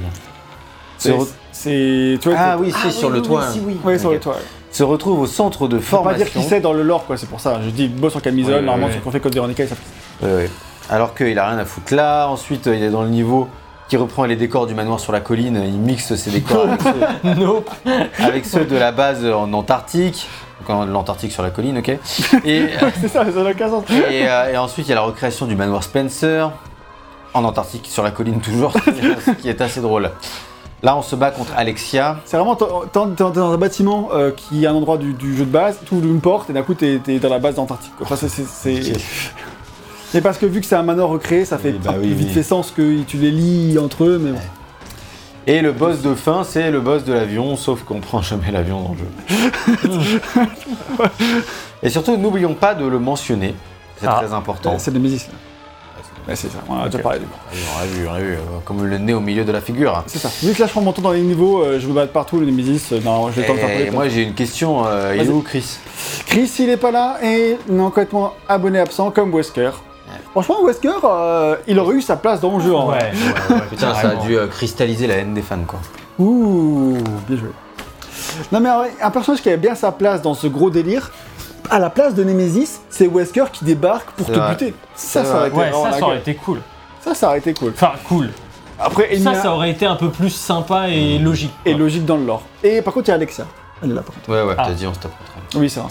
souviens. C'est. Ah oui, c'est sur le toit. hein. Ouais, sur le toit. Se retrouve au centre de Faut pas dire formation. qui c'est dans le lore, quoi, c'est pour ça. Je dis boss en camisole, normalement, qui ont fait Code Veronica, ils savent. Ouais, ouais. Alors qu'il a rien à foutre là. Ensuite, euh, il est dans le niveau qui reprend les décors du manoir sur la colline. Il mixe ses décors avec ceux, Nope. avec ceux de la base en Antarctique. L'Antarctique sur la colline, ok. Et, C'est ça, ça n'a aucun sens. Et, euh, et ensuite, il y a la recréation du manoir Spencer, en Antarctique, sur la colline toujours, ce qui est assez drôle. Là, on se bat contre Alexia. C'est vraiment, t'es dans un bâtiment euh, qui est un endroit du, du jeu de base, tu ouvres une porte et d'un coup t'es dans la base d'Antarctique. Enfin, c'est. Mais parce que vu que c'est un manoir recréé, ça fait Oui, bah un peu oui, vite oui. fait sens que tu les lis entre eux, mais bon. Et le boss de fin, c'est le boss de l'avion, sauf qu'on prend jamais l'avion dans le jeu. Et surtout, n'oublions pas de le mentionner. C'est Ah. très important. C'est Nemesis là. Ouais, c'est ça, on a déjà parlé. On vu, on vu, euh, comme le nez au milieu de la figure. C'est ça. Vu que là je prends mon temps dans les niveaux, euh, je me bats de partout, le Nemesis, non, temps de faire Et les moi j'ai une question, euh, il est où Chris? Chris, il est pas là et non complètement abonné absent comme Wesker. Franchement, Wesker, euh, il aurait eu sa place dans le jeu. en Ouais, vrai. ouais, ouais, Putain, ça a dû euh, cristalliser la haine des fans quoi. Ouh, bien joué. Non mais un personnage qui avait bien sa place dans ce gros délire, à la place de Nemesis, c'est Wesker qui débarque pour C'est te vrai. buter. Ça, C'est ça aurait vrai. été Ouais, vraiment ça, la ça aurait gueule. été cool. Ça, ça aurait été cool. Enfin, cool. Après, il y Ça, a- ça aurait été un peu plus sympa et logique. et quoi. logique dans le lore. Et par contre, il y a Alexia. Elle est là, par contre. Ouais, ouais, Ah. t'as dit on se tape contre elle. Oui, c'est vrai.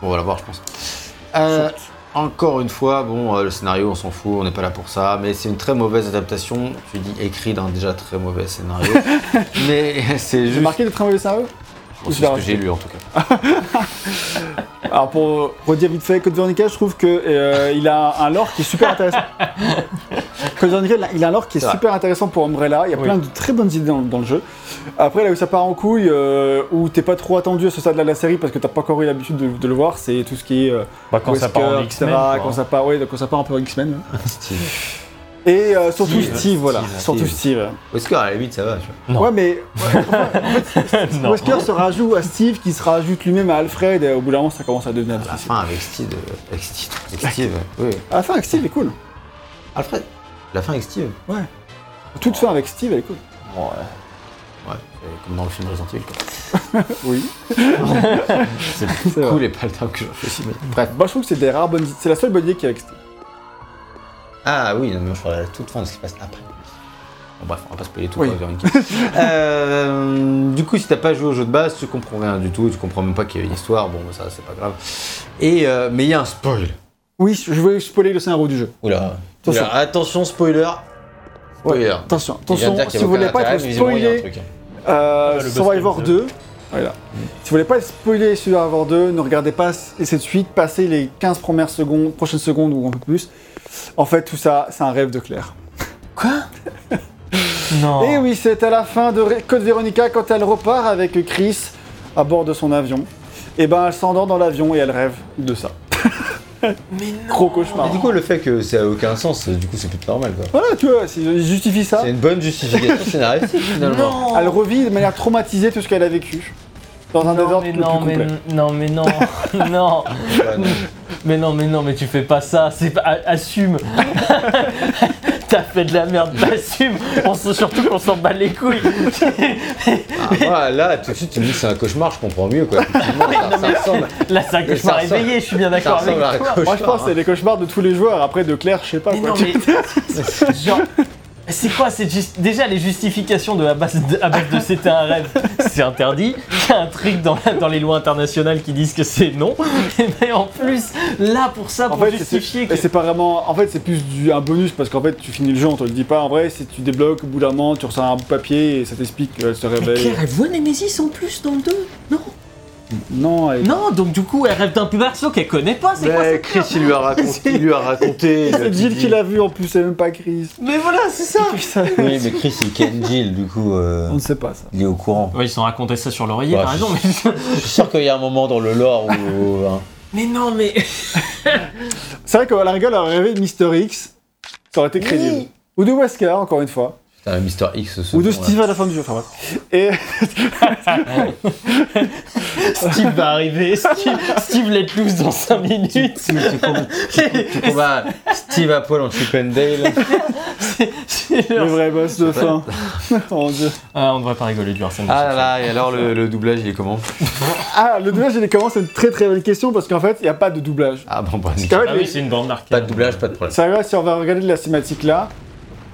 Bon, on va la voir, je pense. Euh, encore une fois, bon, euh, le scénario, on s'en fout, on n'est pas là pour ça, mais c'est une très mauvaise adaptation. Tu dis écrit d'un déjà très mauvais scénario. mais c'est juste. marqué de très mauvais scénario Bon, c'est ce que j'ai lu en tout cas. Alors pour redire vite fait, Code Veronica, je trouve que euh, il a un lore qui est super intéressant. Code Veronica, il a- un lore qui est super intéressant pour Umbrella. Il y a Oui. plein de très bonnes idées dans, dans le jeu. Après, là où ça part en couille, euh, où t'es pas trop attendu à ce stade-là de la série parce que t'as pas encore eu l'habitude de, de le voir, c'est tout ce qui est euh, Bah, quand ça part en X-Men. ouais, quand ça part un peu en X-Men. Et euh, surtout Steve, Steve, voilà. Steve, surtout Steve. Steve. Wesker, à la limite, ça va, tu vois. Non. Ouais, mais ouais, Non. Wesker se rajoute à Steve qui se rajoute lui-même à Alfred et au bout d'un moment ça commence à devenir À la fin, avec Steve. euh, Avec Steve. Avec Steve, oui. À la fin avec Steve est cool. Alfred, la fin avec Steve. Ouais. Toute fin avec Steve elle est cool. Ouais. Ouais, comme dans le film Resident Evil, quoi. Oui. C'est cool vrai. et pas le terme que j'en fais aussi, mais bref. Moi je trouve que c'est des rares bonnes C'est la seule bonne idée qu'il y a avec Steve. Ah oui, non, mais je parlais à la toute fin de ce qui se passe après. Bon, bref, on va pas spoiler tout Oui. quoi, Véronica. Euh, du coup, si t'as pas joué au jeu de base, tu comprends rien du tout, tu comprends même pas qu'il y a une histoire, bon, ça c'est pas grave. Et, euh, mais il y a un spoil. Oui, je vais spoiler le scénario du jeu. Oula. Attention. Oula, attention, spoiler. Spoiler. Attention, attention, si vous voulez pas être spoilé euh, buzz Survivor game 2, voilà. Si vous voulez pas être spoilé Survivor 2, ne regardez pas cette suite, passez les 15 premières secondes, prochaines secondes ou un peu plus. En fait, tout ça, c'est un rêve de Claire. Quoi? Non. Et oui, c'est à la fin de Code Veronica quand elle repart avec Chris à bord de son avion. Et ben, elle s'endort dans l'avion et elle rêve de ça. Mais non. Gros cauchemar. Et du coup, le fait que ça a aucun sens, du coup, c'est plutôt normal, quoi. Voilà, tu vois, c'est- il justifie ça. C'est une bonne justification scénaristique, finalement. Non. Elle revit de manière traumatisée tout ce qu'elle a vécu. Dans un non, mais non, mais non, mais non, non, mais non, mais non, mais tu fais pas ça, c'est pas, assume. T'as fait de la merde, assume. On se, surtout qu'on s'en bat les couilles. Ah, moi, là, tout de suite, tu me dis que c'est un cauchemar, je comprends mieux, quoi. Ça, ça ressemble, Là, c'est un cauchemar éveillé, je suis bien d'accord avec toi. Moi, je pense que c'est les cauchemars de tous les joueurs. Après, de Claire, je sais pas Mais quoi. non, mais genre, c'est quoi juste déjà les justifications de à base de, à base de c'était un rêve, c'est interdit. Il y a un truc dans, la- dans les lois internationales qui disent que c'est non. Et mais en plus, là pour ça, pour justifier c'est que c'est pas vraiment. En fait, c'est plus du, un bonus parce qu'en fait, tu finis le jeu, on te le dit pas. En vrai, si tu débloques au bout d'un moment, tu reçois un bout de papier et ça t'explique qu'elle se Mais réveille. Claire, elle voit Nemesis en plus dans le 2 Non Non, elle... Non, donc du coup, elle rêve d'un perso qu'elle connaît pas, c'est quoi Mais cette Chris, il lui a raconté. il lui a raconté c'est Jill qui l'a vu en plus, c'est même pas Chris. Mais voilà, c'est ça Oui, mais Chris, il ken Jill, du coup, euh, On ne sait pas ça. il est au courant. Ouais, ils sont raconté ça sur l'oreiller, raison, mais... Je suis sûr qu'il y a un moment dans le lore où. hein, mais non, mais... C'est vrai qu'à la rigueur, elle aurait rêvé de Mister X, ça aurait été crédible. Ou de Wesker, encore une fois. Putain, Mister X, ce Ou de là. Steve à la fin du jeu. Enfin, bref. Et Steve va arriver, Steve, Steve let loose dans 5 minutes. Tu, tu com- tu- tu combats Steve à poil en Chip and Dale. C'est le vrai boss de fin. oh dieu. Ah, on devrait pas rigoler du Arsène. Ah là là, et alors le, le doublage, il est comment? Ah, le doublage, il est comment? C'est une très très bonne question parce qu'en fait, il n'y a pas de doublage. Ah bon, bah, fait, Ah oui, c'est une bande d'arcade. pas de doublage, pas de problème. Ça va, si on va regarder de la cinématique là,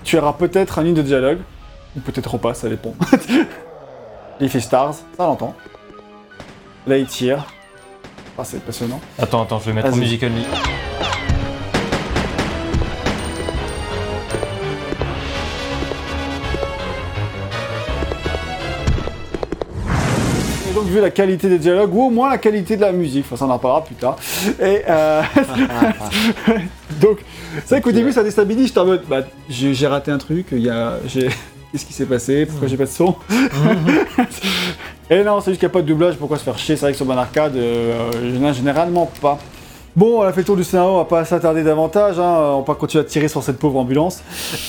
tu auras peut-être un ligne de dialogue, ou peut-être pas, ça dépend. il fait Stars, ça l'entend. Là il tire. Ah, c'est passionnant. Attends, attends, je vais mettre en music only. Et donc vu la qualité des dialogues, ou au moins la qualité de la musique, enfin ça on en reparlera plus tard. Et euh... donc, c'est vrai qu'au début ça déstabilise, j'étais en mode, bah j'ai raté un truc, il y a... Qu'est-ce qui s'est passé? Pourquoi j'ai pas de son? Et non, c'est juste qu'il n'y a pas de doublage, pourquoi se faire chier? C'est vrai que sur Ban Arcade, euh, je n'ai généralement pas. Bon, on a fait le tour du scénario, on va pas s'attarder davantage, hein, on va pas continuer à tirer sur cette pauvre ambulance.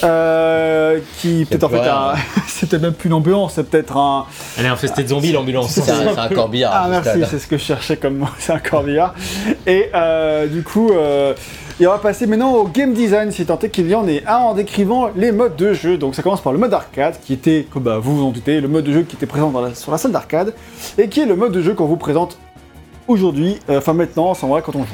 Euh, qui peut-être en fait, un- c'est peut-être même plus une ambulance, c'est peut-être un, Elle est infestée de zombies, l'ambulance. C'est un, corbillard. Ah merci, c'est ce que je cherchais comme mot, c'est un corbillard. Et euh, du coup, euh, et on va passer maintenant au game design, si tant est qu'il y en ait un en décrivant les modes de jeu. Donc ça commence par le mode arcade, qui était, comme bah, vous vous en doutez, le mode de jeu qui était présent dans la- sur la salle d'arcade, et qui est le mode de jeu qu'on vous présente aujourd'hui, euh, enfin maintenant, en ce moment quand on joue.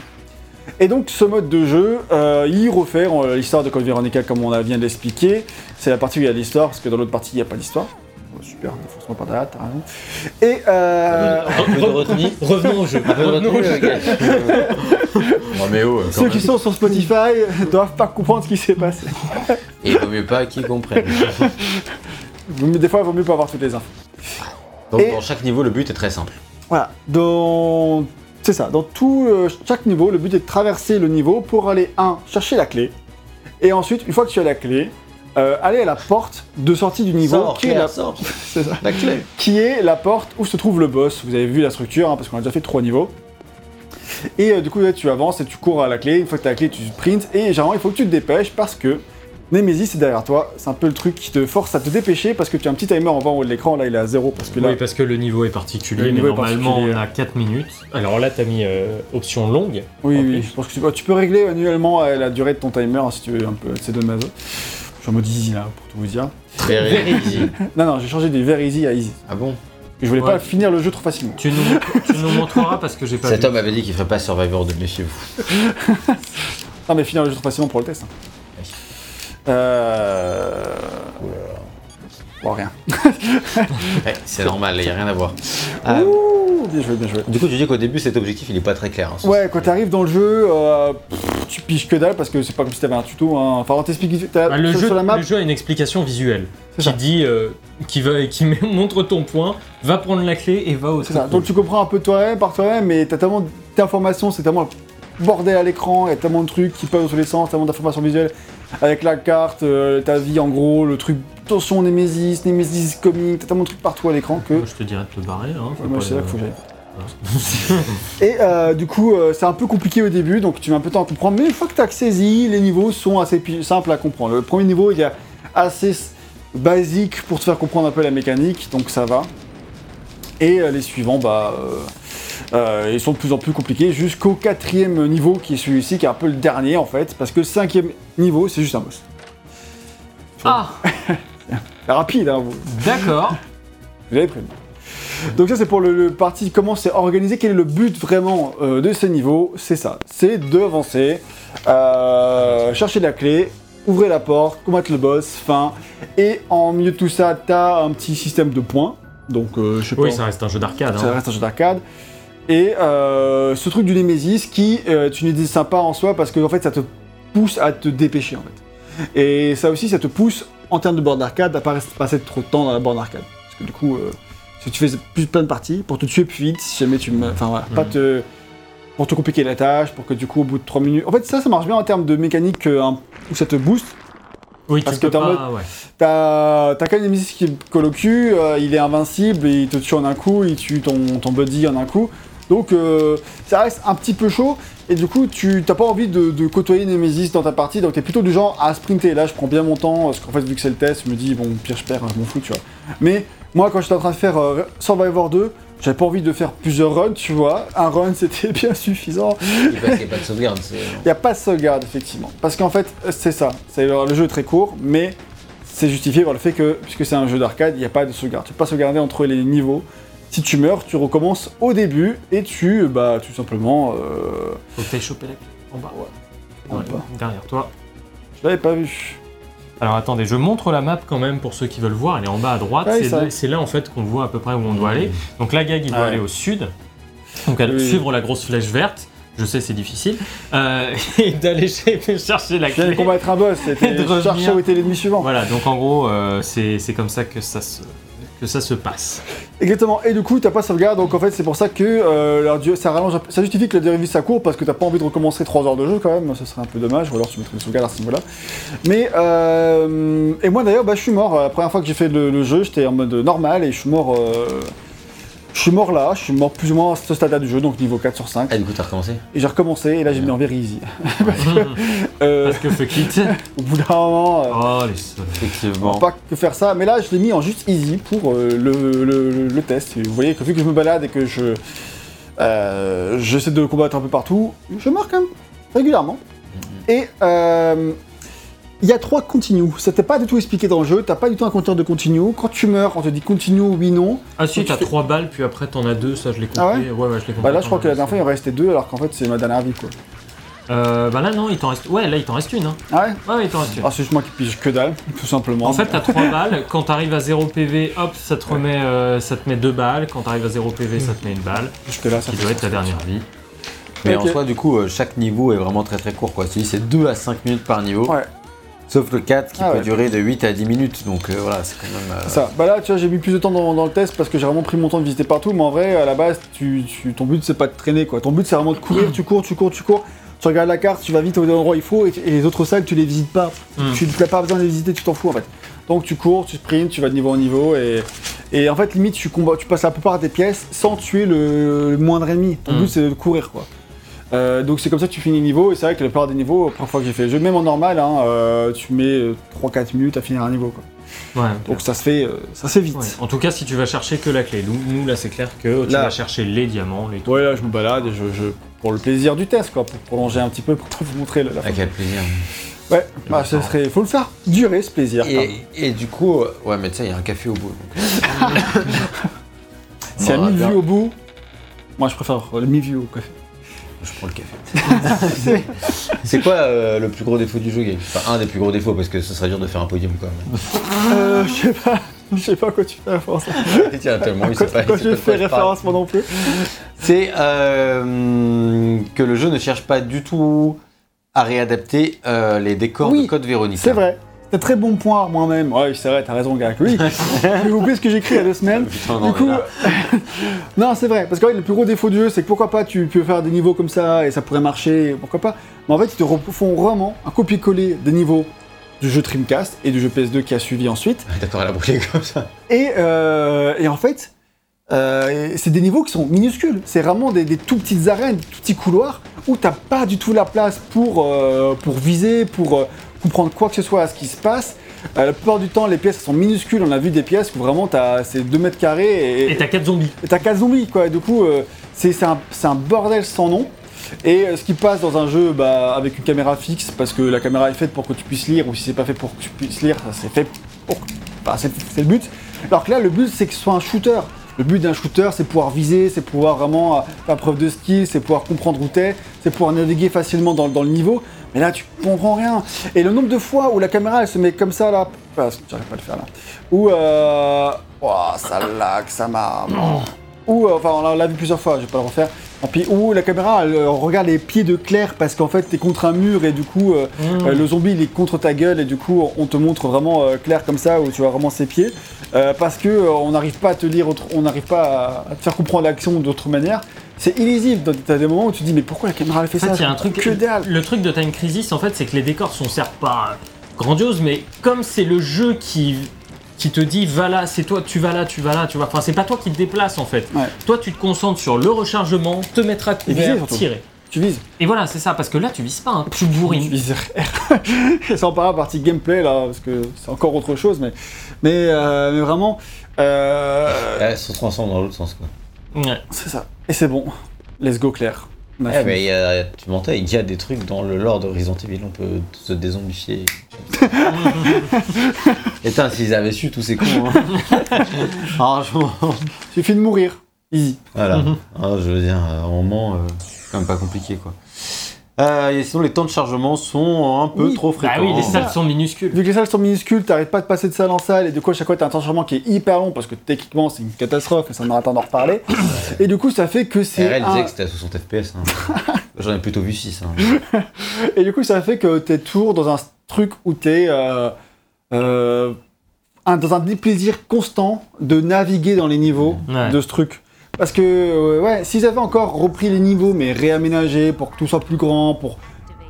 Et donc ce mode de jeu, euh, il refait euh, l'histoire de Code Veronica comme on a- vient de l'expliquer. C'est la partie où il y a l'histoire, parce que dans l'autre partie il n'y a pas d'histoire. Oh, super, forcément derrière, t'as raison. Et euh, retenue. Revenons au jeu. Revenons au jeu. euh, quand Ceux même. qui sont sur Spotify doivent pas comprendre ce qui s'est passé. Et il vaut mieux pas qu'ils comprennent. Des fois, il vaut mieux pas avoir toutes les infos. Donc, Et- dans chaque niveau, le but est très simple. Voilà. Dans... C'est ça. Dans tout euh, chaque niveau, le but est de traverser le niveau pour aller, un, chercher la clé. Et ensuite, une fois que tu as la clé, euh, aller à la porte de sortie du niveau qui, est la... sors. c'est ça. La clé. qui est la porte où se trouve le boss. Vous avez vu la structure, hein, parce qu'on a déjà fait trois niveaux. Et euh, du coup, là, tu avances et tu cours à la clé. Une fois que tu as la clé, tu sprints. Et généralement, il faut que tu te dépêches parce que Nemesis est derrière toi. C'est un peu le truc qui te force à te dépêcher parce que tu as un petit timer en bas en haut de l'écran. Là, il est à zéro parce que là, Oui, parce que le niveau est particulier, mais est normalement particulier. on a 4 minutes. Alors là, t'as mis euh, option longue. Oui, oui, plus. je pense que tu peux, tu peux régler annuellement euh, la durée de ton timer hein, si tu veux un peu c'est de mazo. Je suis en mode easy là pour tout vous dire. Very easy. Non, non, j'ai changé de very easy à easy. Ah bon? Je voulais Ouais. pas finir le jeu trop facilement. Tu nous, tu nous montreras parce que j'ai pas Cet vu. homme avait dit qu'il ferait pas Survivor de méfiez-vous. Non, mais finir le jeu trop facilement pour le test. hein. Oui. Euh. Bon, rien. Ouais, c'est normal, il n'y a rien à voir. Ah, Ouh, bien joué, bien joué. du coup, tu dis qu'au début, cet objectif, il est pas très clair. hein, Ouais, quand t'arrives dans le jeu, euh, pff, tu piges que dalle parce que c'est pas comme si t'avais un tuto. Hein. Enfin, on t'explique t'as- Bah, le, sur, jeu, sur la map. le jeu a une explication visuelle qui ça. dit, euh, qui, va, qui met- montre ton point, va prendre la clé et va au C'est ça. Donc tu comprends un peu toi-même par toi-même, mais t'as tellement d'informations, c'est tellement bordel à l'écran, il y a tellement de trucs qui peuvent dans tous les sens, tellement d'informations visuelles avec la carte, euh, ta vie en gros, le truc attention Nemesis, Nemesis coming, t'as tellement de trucs partout à l'écran que. Moi, je te dirais de te barrer. Hein, Ouais, moi c'est là qu'il faut que j'aille. Et euh, du coup, euh, c'est un peu compliqué au début, donc tu mets un peu de temps à comprendre, mais une fois que tu as saisi, les niveaux sont assez simples à comprendre. Le premier niveau, il est assez s- basique pour te faire comprendre un peu la mécanique, donc ça va. Et euh, les suivants, bah, ils sont de plus en plus compliqués, jusqu'au quatrième niveau, qui est celui-ci, qui est un peu le dernier en fait, parce que le cinquième niveau, c'est juste un boss. Ah, rapide, hein, vous, d'accord. vous avez prévenu. Donc ça c'est pour le, le parti comment c'est organisé, quel est le but vraiment euh, de ces niveaux, c'est ça, c'est d'avancer, euh, chercher la clé, ouvrir la porte, combattre le boss, fin, et en milieu de tout ça, t'as un petit système de points, donc euh, je sais Oui, pas, ça reste un jeu d'arcade. ça hein. reste un jeu d'arcade, et euh, ce truc du Nemesis qui euh, est une idée sympa en soi parce que en fait ça te pousse à te dépêcher en fait. Et ça aussi ça te pousse en termes de borne d'arcade à pas rester- passer trop de temps dans la borne d'arcade. Parce que du coup, euh, si tu fais plus plein de parties, pour te tuer plus vite, si jamais tu me. Enfin voilà, pas Mhm. te. Pour te compliquer la tâche, pour que du coup au bout de 3 minutes. En fait ça ça marche bien en termes de mécanique euh, où ça te booste. Oui, Parce tu que pas. ouais. T'as t'as quand même Nemesis qui colle au cul, euh, il est invincible il te tue en un coup, il tue ton, ton buddy en un coup. Donc euh, ça reste un petit peu chaud et du coup tu t'as pas envie de, de côtoyer Nemesis dans ta partie, donc t'es plutôt du genre à sprinter. Là je prends bien mon temps, parce qu'en fait vu que c'est le test, je me dis bon pire je perds, je m'en fous tu vois. Mais moi quand j'étais en train de faire euh, Survivor 2, j'avais pas envie de faire plusieurs runs, tu vois. Un run c'était bien suffisant. Il n'y a pas de sauvegarde. Il n'y a pas de sauvegarde, effectivement. Parce qu'en fait, c'est ça. C'est le, le jeu est très court, mais c'est justifié par le fait que, puisque c'est un jeu d'arcade, il n'y a pas de sauvegarde. Tu peux pas sauvegarder entre les niveaux. Si tu meurs, tu recommences au début et tu, bah, tout simplement. Euh, Faut que t'ailles choper la clé en bas. en Ouais, bas. Derrière toi. Je l'avais pas vu. Alors attendez, je montre la map quand même pour ceux qui veulent voir. Elle est en bas à droite. Ouais, c'est là, en fait qu'on voit à peu près où on doit aller. Donc la gag, il doit aller au sud. Donc Oui. suivre la grosse flèche verte. Je sais, c'est difficile. Euh, et d'aller ch- chercher la clé. de combattre un boss, Et de chercher où était l'ennemi suivant. Voilà, donc en gros, euh, c'est c'est comme ça que ça se, que ça se passe. Exactement. Et du coup, t'as pas sauvegarde, donc en fait, c'est pour ça que euh, ça rallonge. Ça justifie que la durée de vie court parce que t'as pas envie de recommencer 3 heures de jeu quand même. Ça serait un peu dommage. Ou alors tu mettrais des sauvegardes à ce niveau-là. Mais euh, et moi d'ailleurs, bah, je suis mort. La première fois que j'ai fait le, le jeu, j'étais en mode normal et je suis mort. euh, Je suis mort là, je suis mort plus ou moins à ce stade-là du jeu, donc niveau 4 sur 5. Ah, du coup, t'as recommencé Et j'ai recommencé et là j'ai mis en very easy. parce que, euh, Parce que fuck it. au bout d'un moment, euh, Oh, les salauds. Effectivement. pas que faire ça, mais là je l'ai mis en juste easy pour euh, le, le- le test. Et vous voyez que vu que je me balade et que je euh, j'essaie de combattre un peu partout, je meurs quand même régulièrement. Et euh, il y a trois continues. C'était pas du tout expliqué dans le jeu. T'as pas du tout un compteur de continue. Quand tu meurs, on te dit continue, oui, non. Ah si, t'as fais- 3 balles, puis après t'en as 2, ça je l'ai compris. Ah ouais ouais, ouais, je l'ai compris. Bah là, je crois que la dernière fois il en restait deux, alors qu'en fait c'est ma dernière vie quoi. Euh, bah là non, il t'en reste... Ouais, là il t'en reste une. Hein. Ah ouais Ouais, il t'en reste une. Ah, c'est juste moi qui pige que dalle, tout simplement. En fait, t'as 3 balles. Quand t'arrives à 0 PV, hop, ça te remet, euh, ça te met 2 balles. Quand t'arrives à 0 PV, ça te met une balle. Jusque là, ça Qui fait doit être ta dernière vie. Mais en soi, du coup, euh, chaque niveau est vraiment très très court. quoi. C'est 2 à 5 minutes par niveau. Ouais. Sauf le 4 qui Ah peut ouais. durer de 8 à 10 minutes. Donc euh, voilà, c'est quand même. euh, Ça. Bah là, tu vois, j'ai mis plus de temps dans, dans le test parce que j'ai vraiment pris mon temps de visiter partout. Mais en vrai, à la base, tu, tu- ton but c'est pas de traîner quoi. Ton but c'est vraiment de courir. Tu cours, tu cours, tu cours. Tu regardes la carte, tu vas vite au endroit où il faut et, et les autres salles tu les visites pas. Mm. Tu n'as pas besoin de les visiter, tu t'en fous en fait. Donc tu cours, tu sprints, tu vas de niveau en niveau et, et en fait limite tu combats, tu passes la plupart des pièces sans tuer le, le moindre ennemi. Ton Mm. but c'est de courir quoi. Euh, donc c'est comme ça que tu finis le niveau et c'est vrai que la plupart des niveaux, la première fois que j'ai fait le jeu, même en normal, hein, euh, tu mets euh, 3-4 minutes à finir un niveau quoi. Ouais. Donc ça se fait, euh, ça se fait vite. Ouais. En tout cas, si tu vas chercher que la clé. Nous, nous, là, c'est clair que tu Là. vas chercher les diamants, les trucs. Ouais, là je me balade et je, je- pour le plaisir du test, quoi, pour prolonger un petit peu, pour vous montrer la, la À fin. quel plaisir. Ouais, bah, ce serait, faut le faire durer ce plaisir. Et, et du coup, euh, ouais, mais tu sais, il y a un café au bout. donc. C'est à Bon, mi-vue bien. au bout. Moi je préfère le mi-vue au café. Je prends le café. c'est quoi euh, le plus gros défaut du jeu, Enfin, un des plus gros défauts, parce que ce serait dur de faire un podium quand même. Euh, je sais pas, je sais pas à quoi tu fais référence. Tiens, tellement, il sait pas. quoi je fais référence moi non plus. C'est euh, que le jeu ne cherche pas du tout à réadapter les décors Oui, de Code Veronica. C'est vrai. Un très bon point moi-même. Ouais, c'est vrai, t'as raison, gars. Oui. J'ai oublié ce que j'ai écrit il y a deux semaines. Putain, non, du coup, non, c'est vrai. Parce que ouais, le plus gros défaut du jeu, c'est que pourquoi pas tu peux faire des niveaux comme ça et ça pourrait marcher, pourquoi pas. Mais en fait, ils te refont vraiment un copier-coller des niveaux du jeu Dreamcast et du jeu PS2 qui a suivi ensuite. D'accord, elle a brûlé comme ça. Et, euh, et en fait, euh, c'est des niveaux qui sont minuscules. C'est vraiment des, des tout petites arènes, des tout petits couloirs où t'as pas du tout la place pour, euh, pour viser, pour comprendre quoi que ce soit à ce qui se passe. Euh, la plupart du temps, les pièces sont minuscules. On a vu des pièces où vraiment c'est 2 mètres carrés et Et t'as 4 zombies. et t'as 4 zombies quoi. Et du coup, euh, c'est un, bordel sans nom. Et euh, ce qui passe dans un jeu bah, avec une caméra fixe, parce que la caméra est faite pour que tu puisses lire, ou si c'est pas fait pour que tu puisses lire, c'est fait pour. Enfin, c'est c'est le but. Alors que là, le but c'est que ce soit un shooter. Le but d'un shooter, c'est pouvoir viser, c'est pouvoir vraiment euh, faire preuve de skill, c'est pouvoir comprendre où t'es, c'est pouvoir naviguer facilement dans, dans le niveau. Mais là, tu comprends rien. Et le nombre de fois où la caméra, elle se met comme ça là, ah, j'arrive pas à le faire là, où euh, ouah, ça lag, ça m'a. Ou, euh, enfin, on l'a- vu plusieurs fois, je vais pas le refaire. Et puis, où la caméra, elle euh, regarde les pieds de Claire parce qu'en fait, t'es contre un mur et du coup, euh, Mmh. le zombie, il est contre ta gueule et du coup, on te montre vraiment euh, Claire comme ça où tu vois vraiment ses pieds. Euh, parce que on n'arrive pas à te lire, autre- on n'arrive pas à, à te faire comprendre l'action d'autre manière. C'est illisible. T'as des moments où tu te dis, mais pourquoi la caméra elle fait En fait, ça? y a un truc. comprends Que dalle Le truc de Time Crisis, en fait, c'est que les décors sont certes pas grandioses, mais comme c'est le jeu qui qui te dit va là, c'est toi, tu vas là, tu vas là, tu vas. Enfin, c'est pas toi qui te déplaces en fait. Ouais. Toi, tu te concentres sur le rechargement, te mettre à viser, couvert, tirer. Tu vises. Et voilà, c'est ça, parce que là, tu vises pas, hein, tu Tu bourrines. vises R. Sans parler partie gameplay là, parce que c'est encore autre chose, mais, mais, euh, mais vraiment. euh, Elle se transforme dans l'autre sens, quoi. Ouais. C'est ça. Et c'est bon. Let's go, Claire. On a Eh fini. il y a- tu mentais, il y a des trucs dans le lore Resident Evil, on peut se dézombifier. Putain, s'ils avaient su, tous ces cons. Hein. Franchement. Suffit de mourir. Easy. Voilà. Mhm. Ah, je veux dire, à un moment, euh, c'est quand même pas compliqué, quoi. Euh, et sinon, les temps de chargement sont un peu Oui. trop Bah fréquents. oui, les salles sont minuscules. Vu que les salles sont minuscules, t'arrêtes pas de passer de salle en salle, et du coup, à chaque fois, t'as un temps de chargement qui est hyper long, parce que techniquement, c'est une catastrophe, et ça m'arrête d'en reparler. et du coup, ça fait que c'est. RL un- disait que c'était à 60 FPS. hein. J'en ai plutôt vu 6. Hein. Et du coup, ça fait que t'es toujours dans un truc où t'es. Euh, euh, un- dans un déplaisir constant de naviguer dans les niveaux Ouais. de ce truc. Parce que, euh, ouais, s'ils avaient encore repris les niveaux, mais réaménagés pour que tout soit plus grand, pour.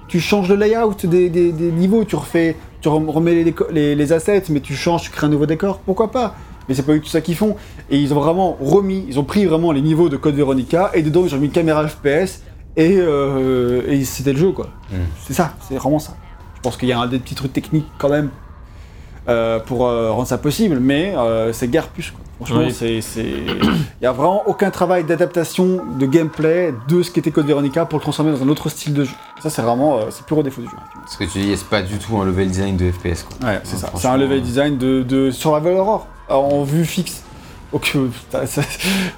Tu changes le layout des, des- des niveaux, tu refais. Tu rem- remets les, les, les assets, mais tu changes, tu crées un nouveau décor, pourquoi pas? Mais c'est pas du tout ça qu'ils font. Et ils ont vraiment remis, ils ont pris vraiment les niveaux de Code Veronica, et dedans ils ont mis une caméra FPS, et, euh, et c'était le jeu, quoi. Mm. C'est ça, c'est vraiment ça. Je pense qu'il y a un des petits trucs techniques quand même euh, pour euh, rendre ça possible, mais euh, c'est guère plus. Quoi. Franchement, Oui. c'est, c'est- il y a vraiment aucun travail d'adaptation de gameplay de ce qu'était Code Veronica pour le transformer dans un autre style de jeu. Ça, c'est vraiment, euh, c'est pur défaut du jeu. Ce que tu dis, c'est pas du tout un level design de FPS quoi. Ouais, c'est ça. C'est un level design de, de survival horror en vue fixe. Donc, ça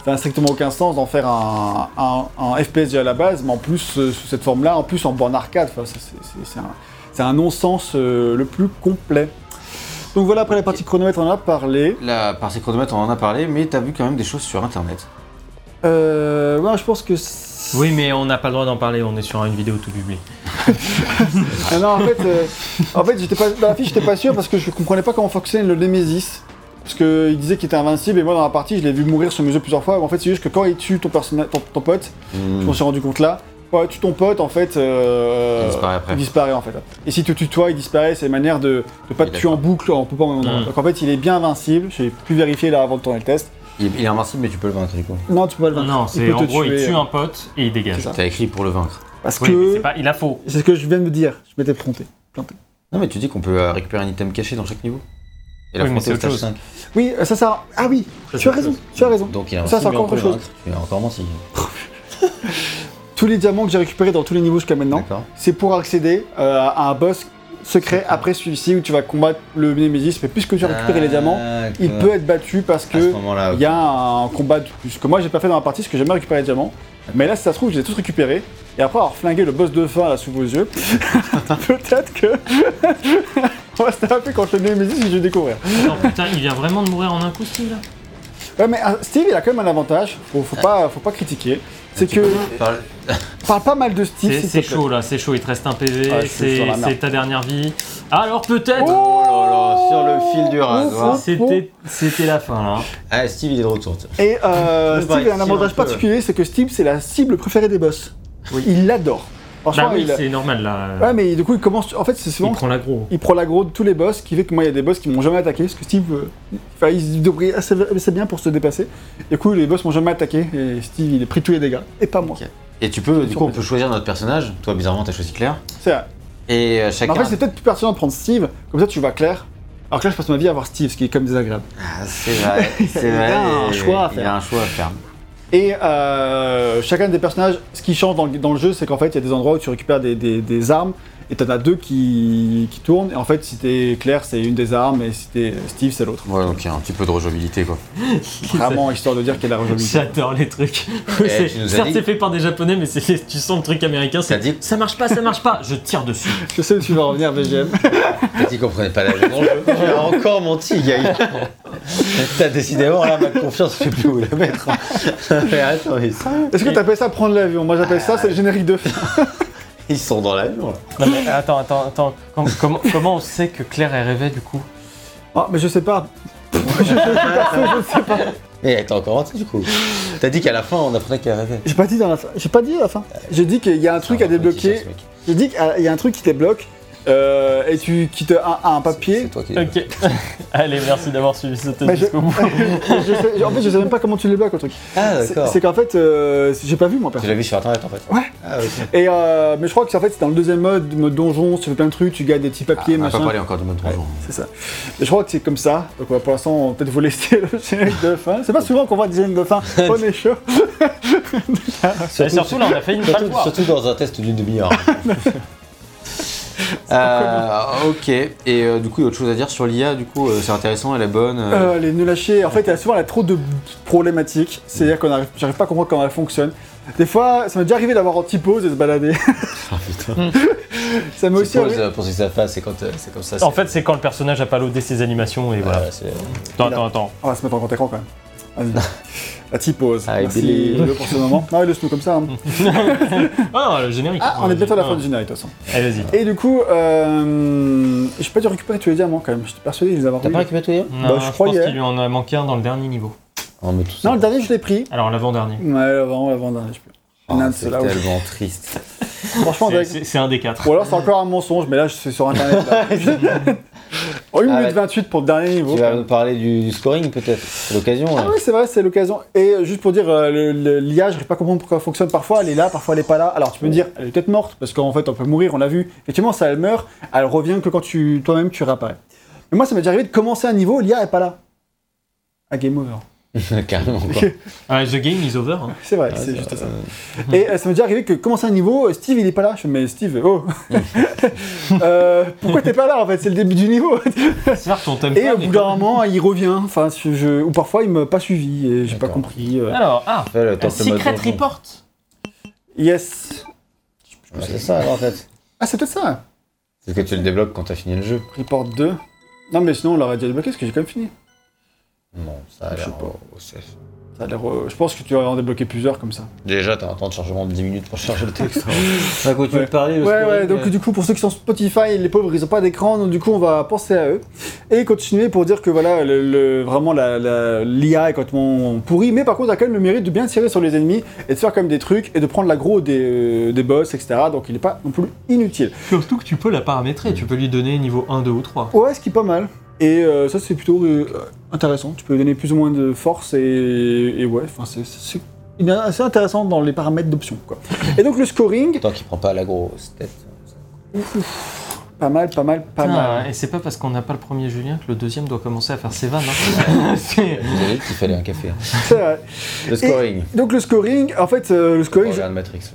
n'a strictement aucun sens d'en faire un, un- un FPS déjà à la base, mais en plus sous cette forme-là, en plus en borne arcade. C'est- un, non-sens euh, le plus complet. Donc voilà, après la partie chronomètre, on en a parlé. La partie chronomètre, on en a parlé, mais t'as vu quand même des choses sur internet. Euh, ouais, je pense que. c'est- Oui, mais on n'a pas le droit d'en parler, on est sur une vidéo tout publique. Ah non, en fait, euh, en fait j'étais pas, dans la fiche, j'étais pas sûr parce que je comprenais pas comment fonctionnait le Nemesis. Parce qu'il disait qu'il était invincible et moi dans la partie je l'ai vu mourir sur mes yeux plusieurs fois. Mais en fait, c'est juste que quand il tue ton, personnage, ton, ton pote, je m'en suis rendu compte là, il tue ton pote, en fait, euh, Il disparaît après. il disparaît, en fait. Et si tu tues toi, il disparaît. C'est une manière de ne pas te Oui, tuer en boucle en poupant au même endroit. Donc en fait, il est bien invincible. J'ai pu vérifier là avant de tourner le test. Il, il est invincible, mais tu peux le vaincre du coup. Non, tu peux pas le vaincre. Non, Il c'est en te gros, il tue euh, un pote et il dégage. T'as écrit pour le vaincre. Parce Oui, que pas, il a faux. c'est ce que je viens de me dire. Je m'étais planté. Non, mais tu dis qu'on peut euh, récupérer un item caché dans chaque niveau. Et Oui, mais l'affronter c'est au autre stage chose. 5. Oui, ça, ça. Ah oui, Ça, tu as raison. Tu as raison. Donc il est Ça, invincible, c'est encore autre chose. vaincre. Tu es encore menti. Tous les diamants que j'ai récupérés dans tous les niveaux jusqu'à maintenant, c'est pour accéder euh, à un boss secret après celui-ci où tu vas combattre le Nemesis. Mais puisque tu as récupéré les diamants, il peut être battu parce ce que il y a un combat de plus. Que moi j'ai pas fait dans la partie parce que j'ai jamais récupéré les diamants. Mais là, si ça se trouve, je les ai tous récupérés. Et après avoir flingué le boss de fin là sous vos yeux, peut-être que. On va se taper contre le Nemesis si je vais découvrir. Non, putain, il vient vraiment de mourir en un coup, Steve là Ouais, mais euh, Steve, il a quand même un avantage. Faut, faut, pas, faut pas critiquer. C'est que. Parle- Parle pas mal de Steve, C'est chaud là, c'est chaud, il te reste un PV, c'est ta dernière vie. Alors peut-être Oh là là, sur le fil du rasoir. Oh, C'était la fin là. Ah, Steve, il est de retour. Et euh, Steve a un avantage particulier, c'est que Steve, c'est la cible préférée des boss. Il l'adore. Franchement, Bah oui, il c'est normal là. Ouais, mais du coup, il commence. En fait, c'est il souvent. prend l'aggro. Il prend l'aggro de tous les boss, qui fait que moi, il y a des boss qui m'ont jamais attaqué, parce que Steve, euh, enfin, il se débrouille assez, assez bien pour se dépasser. Et du coup, les boss m'ont jamais attaqué, et Steve, il a pris tous les dégâts, et pas moi. Et tu peux, du coup, on peut choisir notre personnage. Toi, bizarrement, t'as choisi Claire. C'est vrai. Et euh, Mais chacun. En fait, c'est peut-être plus pertinent de prendre Steve, comme ça, tu vas Claire. Alors que là, je passe ma vie à avoir Steve, ce qui est comme désagréable. Ah, c'est vrai, c'est Il vrai. a un choix à Il faire. a un choix à faire. Et euh, chacun des personnages, ce qui change dans le, jeu, c'est qu'en fait, il y a des endroits où tu récupères des armes, et t'en as deux qui, qui tournent. Et en fait, si t'es Claire, c'est une des armes, et si t'es Steve, c'est l'autre. Ouais, donc il y a un petit peu de rejouabilité, quoi. Vraiment, histoire de dire qu'il y a la rejouabilité. J'adore les trucs. Eh, tu nous Certes, dit- c'est fait par des japonais, mais c'est- tu sens le truc américain. C'est dit- ça marche pas, ça marche pas. Je tire dessus. Je sais où tu vas revenir, VGM. T'as dit qu'on prenait pas la as encore menti, Gaï. T'as décidément, là, ma confiance, je sais plus où la mettre. Est-ce que t'appelles ça prendre l'avion? Moi, j'appelle ça, c'est le générique de fin. Ils sont dans l'avion, là. Non, mais attends, attends, attends. Com- comment, comment on sait que Claire est rêvée du coup? Ah, mais je sais pas. Et t'as encore menti, du coup. T'as dit qu'à la fin, on apprenait qu'elle rêvait. J'ai pas dit dans la fin. J'ai pas dit à la fin. J'ai dit qu'il y a un truc à débloquer. J'ai dit qu'il y a un truc qui débloque. Euh, et tu quittes un, un papier. C'est toi qui. Ok. Allez, merci d'avoir suivi ce test Mais je- jusqu'au bout. je sais- en fait, je sais même pas comment tu le débloques le truc. Ah, C'est d'accord. c'est qu'en fait, euh, j'ai pas vu moi Tu l'as vu sur internet, en fait. Ouais. Ah. Et euh, mais je crois que c'est en fait c'est dans le deuxième mode, mode donjon, tu fais plein de trucs, tu gagnes des petits papiers, Ah, on va pas parler encore de mode donjon. C'est ça. Et je crois que c'est comme ça. Donc pour l'instant, on va peut-être vous laisser le générique de fin. C'est pas souvent qu'on voit des génériques de fin. On est chaud. Et surtout, là, on a failli ne pas le Surtout, surtout dans un test d'une demi-heure. Euh, ok, et euh, du coup, il y a autre chose à dire sur l'IA, du coup, euh, c'est intéressant, elle est bonne. euh, Euh, les nuls à chier, en fait, elle a souvent elle a trop de problématiques. C'est-à-dire qu'on arrive, j'arrive pas à comprendre comment elle fonctionne. Des fois, ça m'est déjà arrivé d'avoir anti-pause et de se balader. Ah putain. ça m'est aussi pour ce que ça fasse, c'est quand euh, c'est comme ça. En fait, c'est quand le personnage a pas loadé ses animations et voilà. Attends, attends, attends. On va se mettre en grand écran quand même. La T-pose. I Merci believe. Pour ce moment. Non, il le nous comme ça. hein. Ah, le générique. Ah, on est bientôt à la fin du générique, de toute façon. Allez, vas-y. Et du coup, euh, j'ai pas dû récupérer tous les diamants quand même. J'étais persuadé de les avoir T'as pas récupéré tout hier Non, Bah, je je, croyais. pense qu'il lui en a manqué un dans le dernier niveau. Oh, mais tout ça. Non, le dernier, je l'ai pris. Alors, l'avant-dernier. Ouais, avant, avant dernier, je peux. Oh, c'est où- tellement triste. Franchement, c'est un des quatre. Ou alors c'est encore un mensonge, mais là je suis sur internet. Oh, 1 Ah minute ouais. 28 pour le dernier niveau. Tu vas nous parler du, scoring peut-être C'est l'occasion Ah oui, c'est vrai, c'est l'occasion. Et euh, juste pour dire, euh, l'IA, je ne pas comprendre pourquoi elle fonctionne parfois, elle est là, parfois elle est pas là. Alors tu peux me dire, elle est peut-être morte, parce qu'en fait on peut mourir, on l'a vu. Effectivement, ça elle meurt, elle revient que quand tu toi-même tu réapparais. Mais moi ça m'est déjà arrivé de commencer un niveau, l'IA est pas là. Ah, game over. Carrément quoi. Ah, the game is over. hein. C'est vrai, c'est juste ça. Et euh, ça m'est déjà arrivé que commencer un niveau, euh, Steve il est pas là. Je me dis, mais Steve, oh Euh, Pourquoi t'es pas là en fait? C'est le début du niveau. C'est vrai que ton thème Et au bout d'un moment, il revient. Enfin, je, ou parfois il m'a pas suivi et j'ai pas compris. euh. Alors, ah, mode Secret. Report. Yes. Bah, c'est ça alors en fait. Ah, c'est peut-être ça. C'est que tu le débloques quand t'as fini le jeu. Report 2. Non, mais sinon on l'aurait déjà débloqué parce que j'ai quand même fini. Non, ça a Je sais l'air pas. Ça a l'air, euh, je pense que tu aurais en débloqué plusieurs comme ça. Déjà, t'as un temps de chargement de 10 minutes pour charger le texte. Tu Ouais. veux parler le Ouais, scoring, ouais, donc euh du coup, pour ceux qui sont Spotify, les pauvres, ils ont pas d'écran, donc du coup, on va penser à eux. Et continuer pour dire que voilà, le, le- vraiment, la- la- l'IA est complètement pourrie, mais par contre, elle a quand même le mérite de bien tirer sur les ennemis et de faire quand même des trucs et de prendre l'aggro des, euh, des boss, etc. Donc il est pas non plus inutile. Surtout que tu peux la paramétrer. Tu peux lui donner niveau 1, 2 ou 3. Ouais, ce qui est pas mal. Et euh, ça, c'est plutôt euh, intéressant. Tu peux lui donner plus ou moins de force et, et ouais, enfin, c'est- assez intéressant dans les paramètres d'options, quoi. Et donc le scoring, Tant qu'il prend pas la grosse tête. Pas mal, pas mal, pas mal. et c'est pas parce qu'on n'a pas le premier Julien que le deuxième doit commencer à faire ses vannes. hein. Vous avez dit qu'il fallait un café. hein. C'est vrai. Le scoring. Donc le scoring, en fait, euh, le scoring,